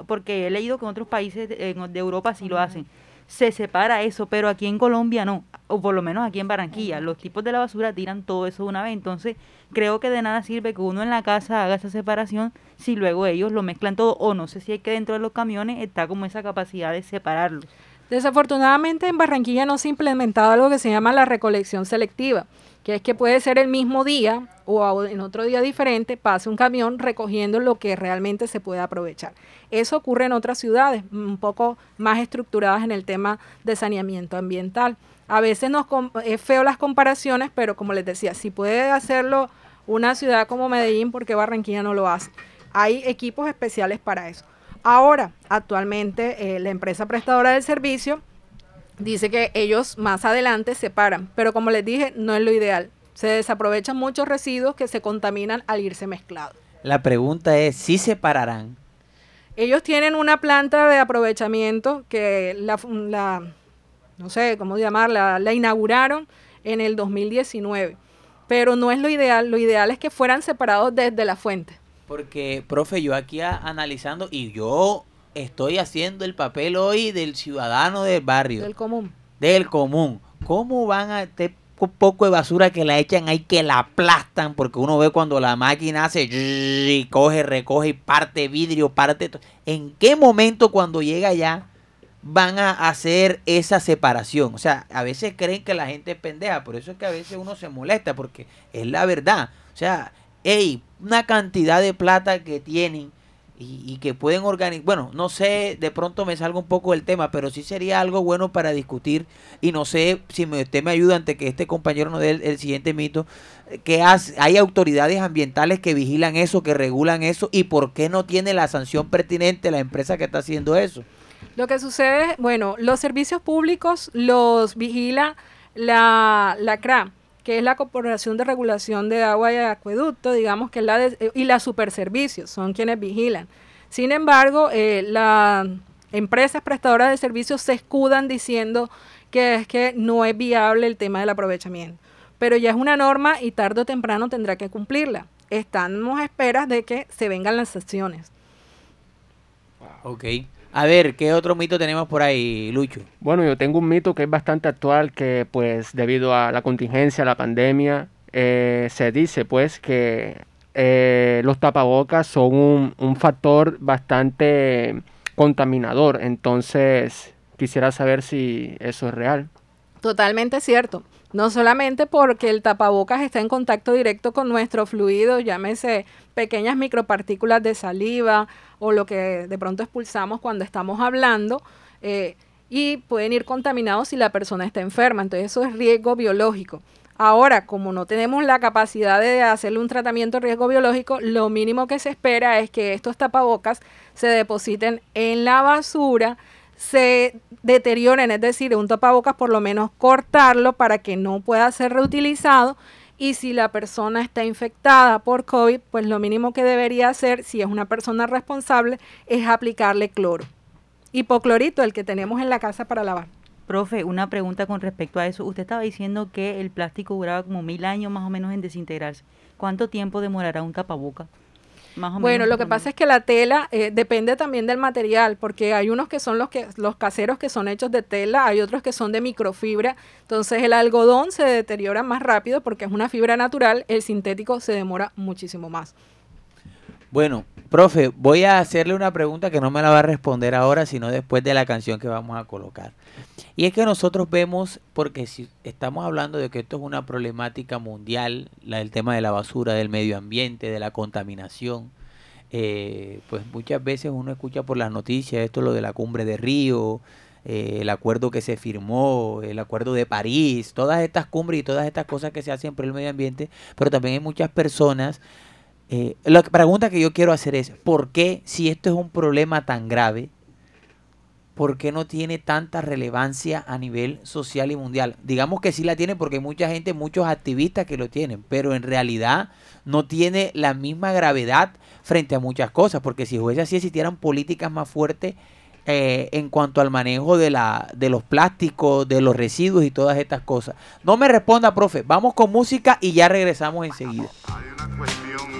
C: porque he leído que en otros países de Europa sí lo hacen, se separa eso, pero aquí en Colombia no, o por lo menos aquí en Barranquilla, los tipos de la basura tiran todo eso de una vez. Entonces creo que de nada sirve que uno en la casa haga esa separación si luego ellos lo mezclan todo, o no sé si es que dentro de los camiones está como esa capacidad de separarlos.
F: Desafortunadamente en Barranquilla no se ha implementado algo que se llama la recolección selectiva, que es que puede ser el mismo día o en otro día diferente pase un camión recogiendo lo que realmente se puede aprovechar. Eso ocurre en otras ciudades un poco más estructuradas en el tema de saneamiento ambiental. A veces nos es feo las comparaciones, pero como les decía, si puede hacerlo una ciudad como Medellín, porque Barranquilla no lo hace? Hay equipos especiales para eso. Ahora, actualmente, eh, la empresa prestadora del servicio dice que ellos más adelante separan, pero como les dije, no es lo ideal. Se desaprovechan muchos residuos que se contaminan al irse mezclados.
B: La pregunta es, ¿si separarán?
F: Ellos tienen una planta de aprovechamiento que la, no sé cómo llamarla, la inauguraron en el 2019, pero no es lo ideal. Lo ideal es que fueran separados desde la fuente.
B: Porque, profe, yo aquí a- analizando y yo estoy haciendo el papel hoy del ciudadano del barrio.
F: Del común.
B: Del común. ¿Cómo van a este po- poco de basura que la echan ahí que la aplastan? Porque uno ve cuando la máquina hace y coge, recoge y parte vidrio, parte... ¿En qué momento cuando llega allá van a hacer esa separación? O sea, a veces creen que la gente es pendeja, por eso es que a veces uno se molesta, porque es la verdad. O sea, hey, una cantidad de plata que tienen y, que pueden organizar. Bueno, no sé, de pronto me salgo un poco del tema, pero sí sería algo bueno para discutir. Y no sé si me, usted me ayuda antes que este compañero nos dé el, siguiente mito. Que hace- hay autoridades ambientales que vigilan eso, que regulan eso, y por qué no tiene la sanción pertinente la empresa que está haciendo eso.
F: Lo que sucede, bueno, los servicios públicos los vigila la, la CRA, que es la Corporación de Regulación de Agua y Acueducto, digamos que es la de- eh, y la Superservicios, son quienes vigilan. Sin embargo, eh, las empresas prestadoras de servicios se escudan diciendo que es que no es viable el tema del aprovechamiento. Pero ya es una norma y tarde o temprano tendrá que cumplirla. Estamos a esperas de que se vengan las sanciones.
B: Ok. A ver, ¿qué otro mito tenemos por ahí, Lucho?
D: Bueno, yo tengo un mito que es bastante actual, que pues debido a la contingencia, la pandemia, eh, se dice pues que eh, los tapabocas son un, un factor bastante contaminador. Entonces, quisiera saber si eso es real.
F: Totalmente cierto. No solamente porque el tapabocas está en contacto directo con nuestro fluido, llámese pequeñas micropartículas de saliva o lo que de pronto expulsamos cuando estamos hablando, eh, y pueden ir contaminados si la persona está enferma. Entonces eso es riesgo biológico. Ahora, como no tenemos la capacidad de hacerle un tratamiento de riesgo biológico, lo mínimo que se espera es que estos tapabocas se depositen en la basura, se deterioren, es decir, un tapabocas por lo menos cortarlo para que no pueda ser reutilizado y si la persona está infectada por COVID, pues lo mínimo que debería hacer, si es una persona responsable, es aplicarle cloro. Hipoclorito, el que tenemos en la casa para lavar.
C: Profe, una pregunta con respecto a eso. Usted estaba diciendo que el plástico duraba como mil años más o menos en desintegrarse. ¿Cuánto tiempo demorará un tapaboca? Más o
F: Bueno,
C: menos,
F: lo que pasa es que la tela eh, depende también del material, porque hay unos que son los que los caseros que son hechos de tela, hay otros que son de microfibra. Entonces el algodón se deteriora más rápido porque es una fibra natural, el sintético se demora muchísimo más.
B: Bueno, profe, voy a hacerle una pregunta que no me la va a responder ahora, sino después de la canción que vamos a colocar. Y es que nosotros vemos, porque si estamos hablando de que esto es una problemática mundial, la, el tema de la basura, del medio ambiente, de la contaminación, eh, pues muchas veces uno escucha por las noticias esto lo de la cumbre de Río, eh, el acuerdo que se firmó, el acuerdo de París, todas estas cumbres y todas estas cosas que se hacen por el medio ambiente, pero también hay muchas personas eh, la pregunta que yo quiero hacer es, ¿por qué si esto es un problema tan grave, por qué no tiene tanta relevancia a nivel social y mundial? Digamos que sí la tiene porque hay mucha gente, muchos activistas que lo tienen, pero en realidad no tiene la misma gravedad frente a muchas cosas, porque si fuese así existieran políticas más fuertes eh, en cuanto al manejo de, la, de los plásticos, de los residuos y todas estas cosas. No me responda, profe. Vamos con música y ya regresamos enseguida.
O: Yo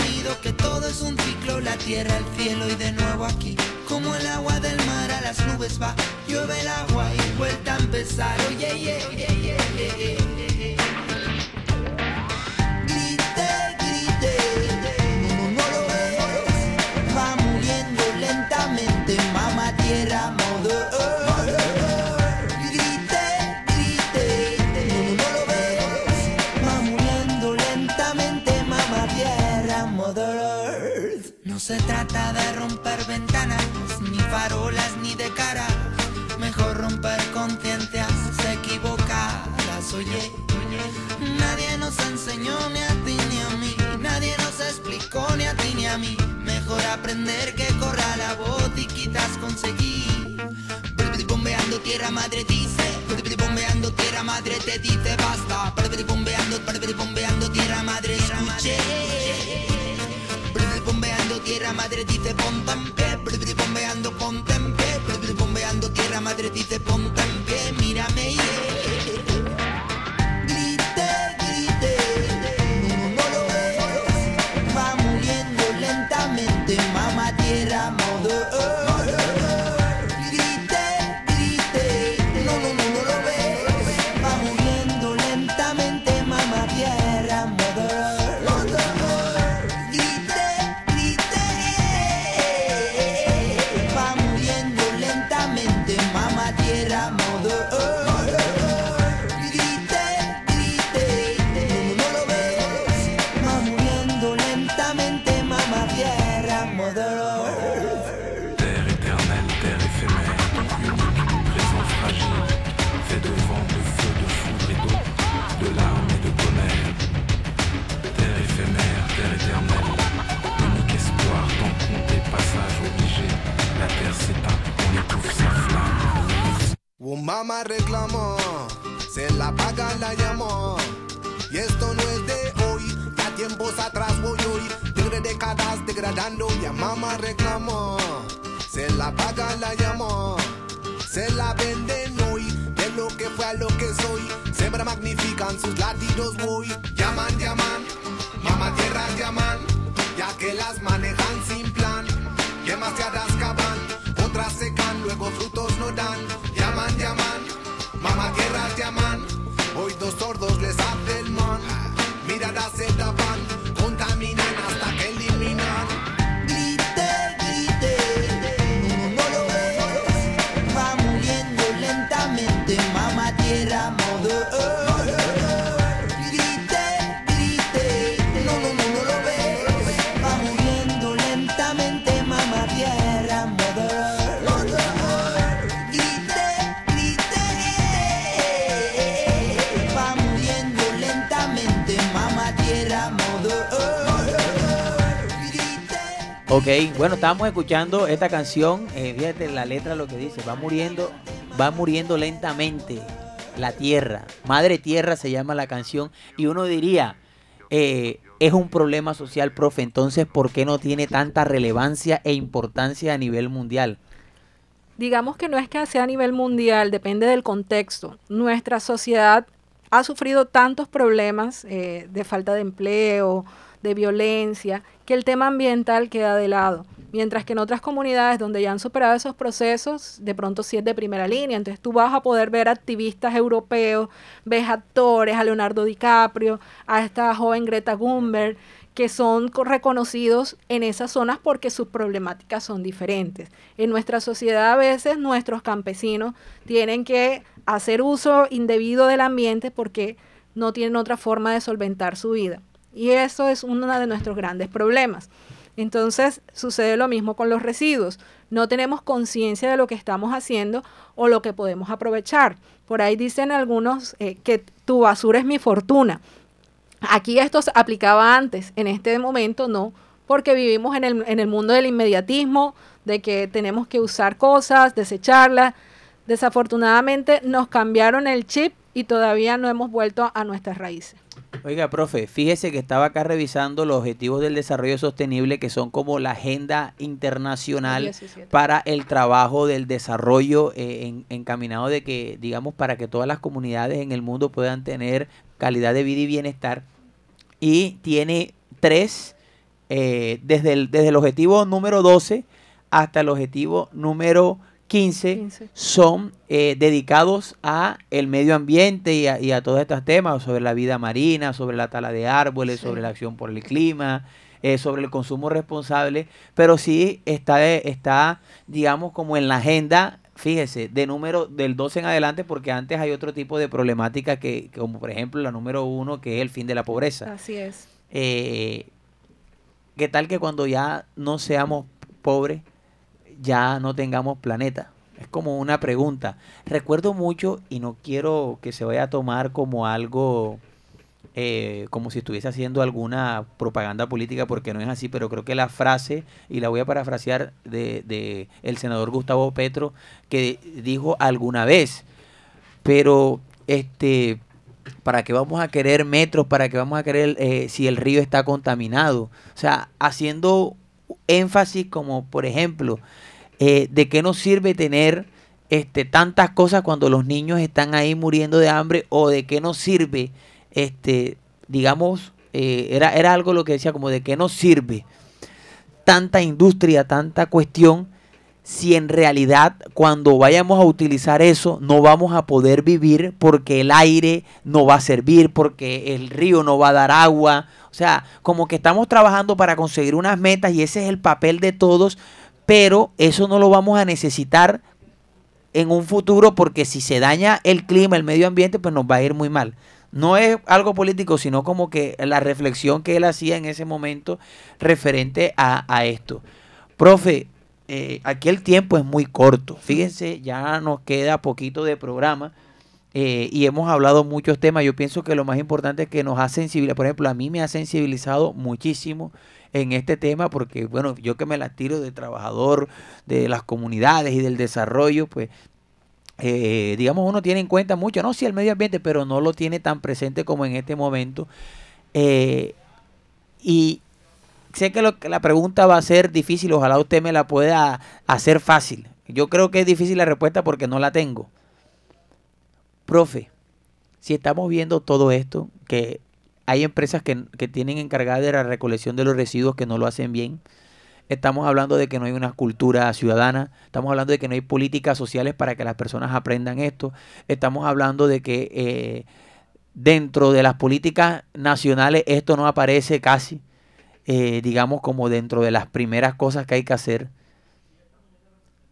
P: que todo es un ciclo, la tierra, el cielo y de nuevo aquí. Como el agua del mar a las nubes va, llueve el agua y vuelta a empezar. Oye, yeah, yeah, yeah. A mí. Mejor aprender que corra la voz y quizás conseguir. Bombeando tierra madre dice, bombeando tierra madre te dice basta. Bombeando, bombeando tierra madre escuche. Brr, Bombeando tierra madre dice ponte en pie, bombeando ponte en pie, bombeando tierra madre dice ponte en pie, mamá
Q: reclamó, se la paga la llamó. Y esto no es de hoy, ya tiempos atrás voy hoy. Tigre décadas degradando, ya mamá reclamó. Se la paga la llamó, se la venden hoy. De lo que fue a lo que soy, siempre magnifican sus latidos voy. Llaman, llaman, mamá tierra llaman, ya que las manejan sin plan. Demasiadas cavan, otras secan, luego frutos no dan.
B: Ok, bueno, estábamos escuchando esta canción. eh, fíjate la letra lo que dice: va muriendo, va muriendo lentamente la tierra. Madre tierra se llama la canción. Y uno diría: eh, es un problema social, profe. Entonces, ¿por qué no tiene tanta relevancia e importancia a nivel mundial?
F: digamos que no es que sea a nivel mundial, depende del contexto. Nuestra sociedad ha sufrido tantos problemas eh, de falta de empleo, de violencia, que el tema ambiental queda de lado. Mientras que en otras comunidades donde ya han superado esos procesos, de pronto sí es de primera línea. Entonces tú vas a poder ver activistas europeos, ves actores, a Leonardo DiCaprio, a esta joven Greta Thunberg, que son co- reconocidos en esas zonas porque sus problemáticas son diferentes. En nuestra sociedad a veces nuestros campesinos tienen que hacer uso indebido del ambiente porque no tienen otra forma de solventar su vida. Y eso es uno de nuestros grandes problemas. Entonces sucede lo mismo con los residuos. No tenemos conciencia de lo que estamos haciendo o lo que podemos aprovechar. Por ahí dicen algunos eh, que tu basura es mi fortuna. Aquí esto se aplicaba antes, en este momento no, porque vivimos en el, en el mundo del inmediatismo, de que tenemos que usar cosas, desecharlas. Desafortunadamente nos cambiaron el chip y todavía no hemos vuelto a nuestras raíces.
B: Oiga, profe, fíjese que estaba acá revisando los objetivos del desarrollo sostenible que son como la agenda internacional
F: 17.
B: para el trabajo del desarrollo eh, en- encaminado de que, digamos, para que todas las comunidades en el mundo puedan tener calidad de vida y bienestar. Y tiene tres, eh, desde, el, desde el objetivo número 12 hasta el objetivo número 15, son eh, dedicados a el medio ambiente y a, y a todos estos temas sobre la vida marina, sobre la tala de árboles,
R: Sí.
B: sobre la acción por el clima, eh, sobre el consumo responsable, pero sí está, está, digamos, como en la agenda, fíjese, de número del 12 en adelante, porque antes hay otro tipo de problemática que, como por ejemplo la número uno, que es el fin de la pobreza.
F: Así es.
B: Eh, ¿Qué tal que cuando ya no seamos pobres, ya no tengamos planeta? Es como una pregunta. Recuerdo mucho y no quiero que se vaya a tomar como algo, eh, como si estuviese haciendo alguna propaganda política, porque no es así, pero creo que la frase, y la voy a parafrasear, de, de el senador Gustavo Petro, que dijo alguna vez, pero este para qué vamos a querer metros, para qué vamos a querer eh, si el río está contaminado. O sea, haciendo énfasis como, por ejemplo, eh, de qué nos sirve tener este, tantas cosas cuando los niños están ahí muriendo de hambre o de qué nos sirve, este, digamos, eh, era, era algo lo que decía como de qué nos sirve tanta industria, tanta cuestión, si en realidad cuando vayamos a utilizar eso no vamos a poder vivir porque el aire no va a servir, porque el río no va a dar agua. O sea, como que estamos trabajando para conseguir unas metas y ese es el papel de todos, pero eso no lo vamos a necesitar en un futuro porque si se daña el clima, el medio ambiente, pues nos va a ir muy mal. No es algo político, sino como que la reflexión que él hacía en ese momento referente a, esto. Profe, eh, aquí el tiempo es muy corto. Fíjense, ya nos queda poquito de programa eh, y hemos hablado muchos temas. Yo pienso que lo más importante es que nos ha sensibilizado. Por ejemplo, a mí me ha sensibilizado muchísimo en este tema porque, bueno, yo que me la tiro de trabajador de las comunidades y del desarrollo, pues eh, digamos, uno tiene en cuenta mucho, no, sí, el medio ambiente, pero no lo tiene tan presente como en este momento. Eh, y sé que, lo, la pregunta va a ser difícil, ojalá usted me la pueda hacer fácil. Yo creo que es difícil la respuesta porque no la tengo. Profe, si estamos viendo todo esto, que hay empresas que, que tienen encargada de la recolección de los residuos que no lo hacen bien, Estamos hablando de que no hay una cultura ciudadana, estamos hablando de que no hay políticas sociales para que las personas aprendan esto, estamos hablando de que eh, dentro de las políticas nacionales esto no aparece casi, eh, digamos como dentro de las primeras cosas que hay que hacer.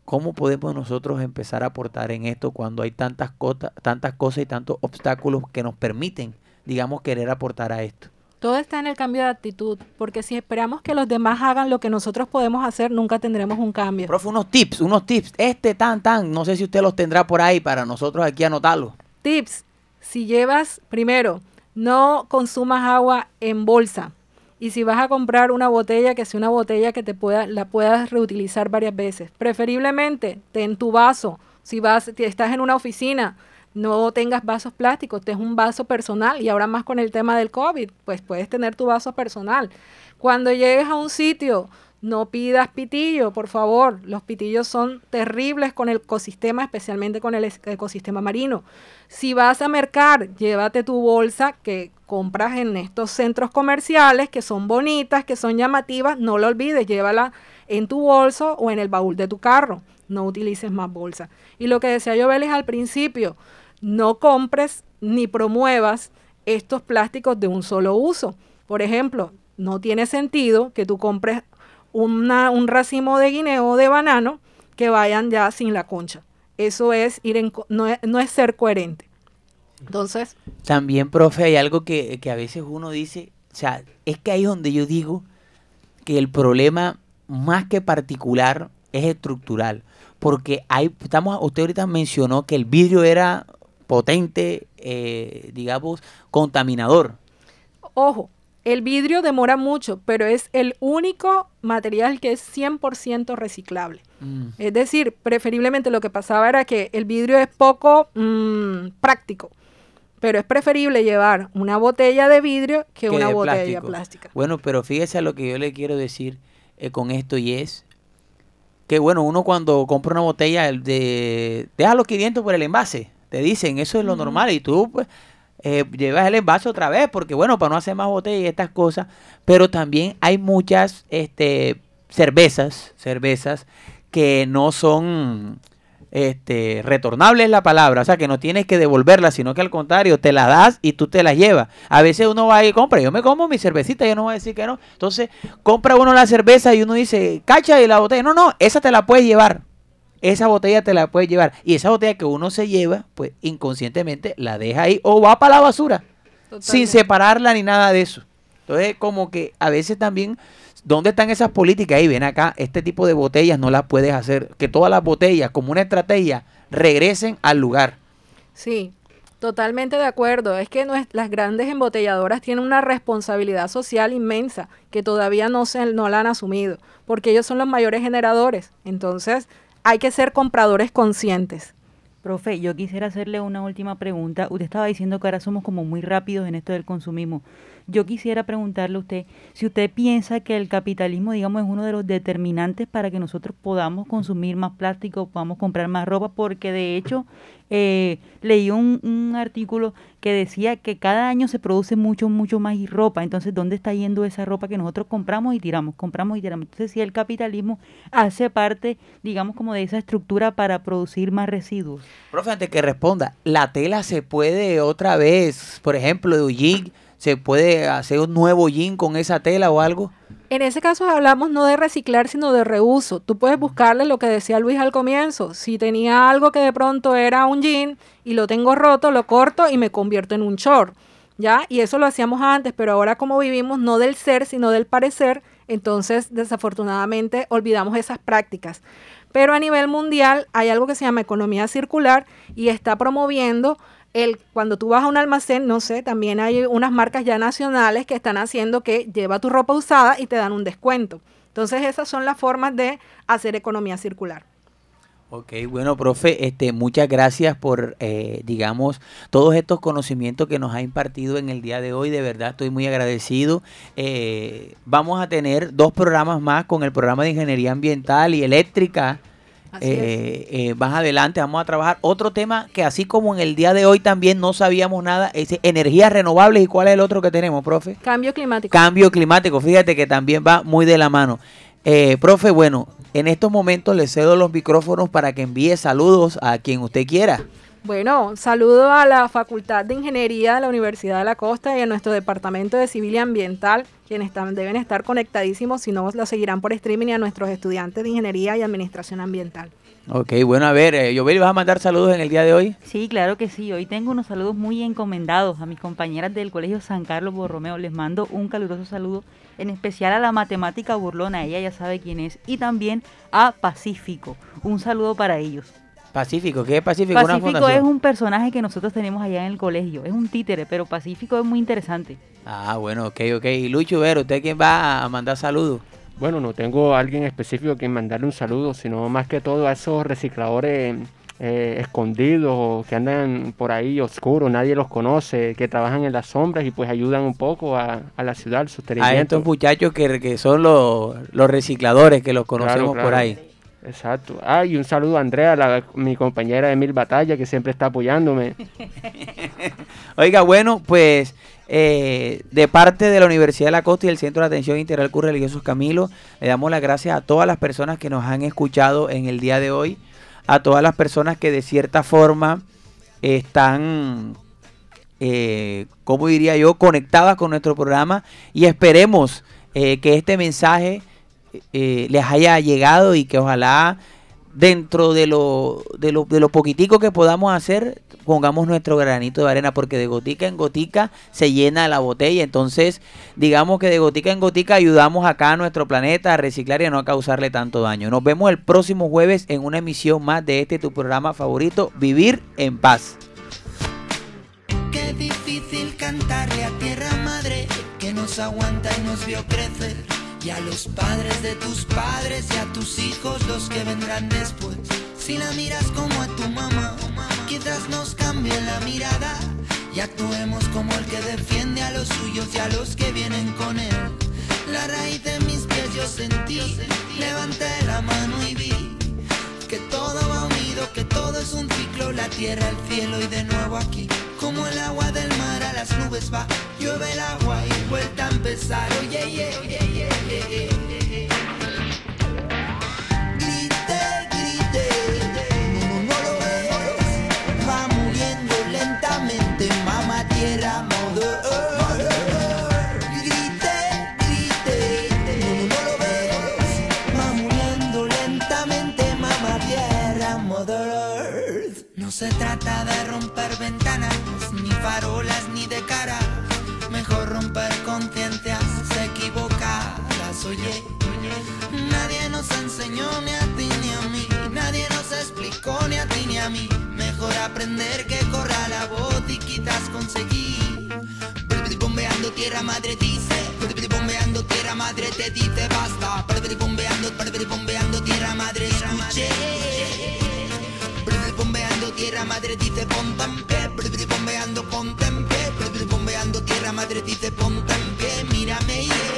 B: ¿Cómo podemos nosotros empezar a aportar en esto cuando hay tantas, cota- tantas cosas y tantos obstáculos que nos permiten, digamos, querer aportar a esto?
F: Todo está en el cambio de actitud, porque si esperamos que los demás hagan lo que nosotros podemos hacer, nunca tendremos un cambio.
B: Profe, unos tips, unos tips. Este tan, tan, no sé si usted los tendrá por ahí para nosotros aquí anotarlos.
F: Tips, si llevas, primero, no consumas agua en bolsa. Y si vas a comprar una botella, que sea una botella que te pueda, la puedas reutilizar varias veces. Preferiblemente, ten tu vaso. Si vas, estás en una oficina, no tengas vasos plásticos, ten un vaso personal. Y ahora más con el tema del COVID, pues puedes tener tu vaso personal. Cuando llegues a un sitio No pidas pitillo, por favor. Los pitillos son terribles con el ecosistema, especialmente con el ecosistema marino. Si vas a mercar, llévate tu bolsa que compras en estos centros comerciales, que son bonitas, que son llamativas. No lo olvides, llévala en tu bolso o en el baúl de tu carro. No utilices más bolsa. Y lo que decía Jovelis al principio, no compres ni promuevas estos plásticos de un solo uso. Por ejemplo, no tiene sentido que tú compres una- un racimo de guineo o de banano que vayan ya sin la concha. Eso es ir en, no, es, no es ser coherente. Entonces,
B: También, profe, hay algo que, que a veces uno dice, o sea, es que ahí es donde yo digo que el problema más que particular es estructural, porque hay, estamos, usted ahorita mencionó que el vidrio era potente, eh, digamos, contaminador.
F: ojo, el vidrio demora mucho, pero es el único material que es 100% reciclable. Es decir, preferiblemente lo que pasaba era que el vidrio es poco mm, práctico, pero es preferible llevar una botella de vidrio que,
B: que
F: una
B: de
F: botella
B: plástico.
F: plástica.
B: Bueno, pero fíjese a lo que yo le quiero decir eh, con esto y es que bueno, uno cuando compra una botella de deja los 500 por el envase, te dicen, eso es lo normal y tú pues eh, llevas el envase otra vez porque bueno, para no hacer más botellas y estas cosas, pero también hay muchas este cervezas, cervezas que no son este retornables es la palabra, o sea que no tienes que devolverla, sino que al contrario, te la das y tú te la llevas. A veces uno va y compra, yo me como mi cervecita, yo no voy a decir que no. Entonces, compra uno la cerveza y uno dice, cacha y la botella, no, no, esa te la puedes llevar. Esa botella te la puedes llevar. Y esa botella que uno se lleva, pues inconscientemente la deja ahí o va para la basura. Sin separarla ni nada de eso. Entonces, como que a veces también, ¿dónde están esas políticas? Ahí ven acá, este tipo de botellas no las puedes hacer. Que todas las botellas, como una estrategia, regresen al lugar.
F: Sí, totalmente de acuerdo. Es que las grandes embotelladoras tienen una responsabilidad social inmensa que todavía no, se, no la han asumido, porque ellos son los mayores generadores. Entonces, hay que ser compradores conscientes.
C: Profe, yo quisiera hacerle una última pregunta. Usted estaba diciendo que ahora somos como muy rápidos en esto del consumismo. Yo quisiera preguntarle a usted si usted piensa que el capitalismo, digamos, es uno de los determinantes para que nosotros podamos consumir más plástico, podamos comprar más ropa, porque de hecho eh, leí un, artículo que decía que cada año se produce mucho, mucho más ropa. Entonces, ¿dónde está yendo esa ropa que nosotros compramos y tiramos? Compramos y tiramos. Entonces, si el capitalismo hace parte, digamos, como de esa estructura para producir más residuos.
B: Profe, antes que responda, la tela se puede otra vez, por ejemplo, de jean, se puede hacer un nuevo jean con esa tela o algo.
F: En ese caso hablamos no de reciclar, sino de reuso. Tú puedes buscarle lo que decía Luis al comienzo. Si tenía algo que de pronto era un jean y lo tengo roto, lo corto y me convierto en un short. ¿Ya? Y eso lo hacíamos antes, pero ahora como vivimos no del ser, sino del parecer, entonces desafortunadamente olvidamos esas prácticas. Pero a nivel mundial hay algo que se llama economía circular y está promoviendo el cuando tú vas a un almacén, no sé, también hay unas marcas ya nacionales que están haciendo que lleva tu ropa usada y te dan un descuento. Entonces esas son las formas de hacer economía circular.
B: Ok, bueno, profe, este, muchas gracias por, eh, digamos, todos estos conocimientos que nos ha impartido en el día de hoy. De verdad, estoy muy agradecido. Eh, vamos a tener dos programas más con el programa de Ingeniería Ambiental y Eléctrica. Eh, eh, más adelante vamos a trabajar otro tema que así como en el día de hoy también no sabíamos nada, es energías renovables y cuál es el otro que tenemos, profe.
F: Cambio climático.
B: Cambio climático, fíjate que también va muy de la mano. Eh, profe, bueno, en estos momentos le cedo los micrófonos para que envíe saludos a quien usted quiera.
F: Bueno, saludo a la Facultad de Ingeniería de la Universidad de la Costa y a nuestro Departamento de Civil y Ambiental, quienes están- deben estar conectadísimos, si no lo seguirán por streaming, y a nuestros estudiantes de Ingeniería y Administración Ambiental.
B: Ok, bueno, a ver, eh, Yobel, ¿vas a mandar saludos en el día de hoy?
C: Sí, claro que sí. Hoy tengo unos saludos muy encomendados a mis compañeras del Colegio San Carlos Borromeo. Les mando un caluroso saludo, en especial a la matemática burlona, ella ya sabe quién es, y también a Pacífico. Un saludo para ellos.
B: Pacífico, ¿qué es Pacífico? Una
C: Pacífico es un personaje que nosotros tenemos allá en el colegio. Es un títere, pero Pacífico es muy interesante.
B: Ah, bueno, ok, ok. Y Lucho, ver, ¿usted quién va a mandar saludos?
D: Bueno, no tengo a alguien específico a quien mandarle un saludo, sino más que todo a esos recicladores eh, escondidos o que andan por ahí oscuros, nadie los conoce, que trabajan en las sombras y pues ayudan un poco a, a la ciudad, al
B: A
D: sostenimiento.
B: estos muchachos que, que son los, los recicladores que los conocemos
D: Claro,
B: por ahí.
D: Exacto. Ah, y un saludo a Andrea, la- mi compañera de Mil Batallas, que siempre está apoyándome.
B: Oiga, bueno, pues eh, de parte de la Universidad de la Costa y del Centro de Atención Integral Curso Religiosos Camilo, le damos las gracias a todas las personas que nos han escuchado en el día de hoy, a todas las personas que de cierta forma están, eh, ¿cómo diría yo?, conectadas con nuestro programa y esperemos eh, que este mensaje eh, les haya llegado y que ojalá dentro de lo, de lo, de lo poquitico que podamos hacer, pongamos nuestro granito de arena, porque de gotica en gotica se llena la botella. Entonces, digamos que de gotica en gotica ayudamos acá a nuestro planeta a reciclar y a no causarle tanto daño. Nos vemos el próximo jueves en una emisión más de este tu programa favorito, Vivir en Paz.
P: Qué difícil cantarle a tierra madre que nos aguanta y nos vio crecer. Y a los padres de tus padres y a tus hijos los que vendrán después. Si la miras como a tu mamá, quizás nos cambie la mirada. Y actuemos como el que defiende a los suyos y a los que vienen con él. La raíz de mis pies yo sentí, levanté la mano y vi que todo va unido, que todo es un ciclo, la tierra, el cielo y de nuevo aquí. Como el agua del mar a las nubes va, llueve el agua y vuelta a empezar. Oye, aprender que corra la voz y quizás conseguir. Bombeando tierra madre dice, bombeando tierra madre te dice basta. Bombeando, bombeando tierra madre escuche. Brr, Bombeando tierra madre dice ponte en pie, bombeando ponte en pie, bombeando tierra madre dice ponte en pie, mírame yeah.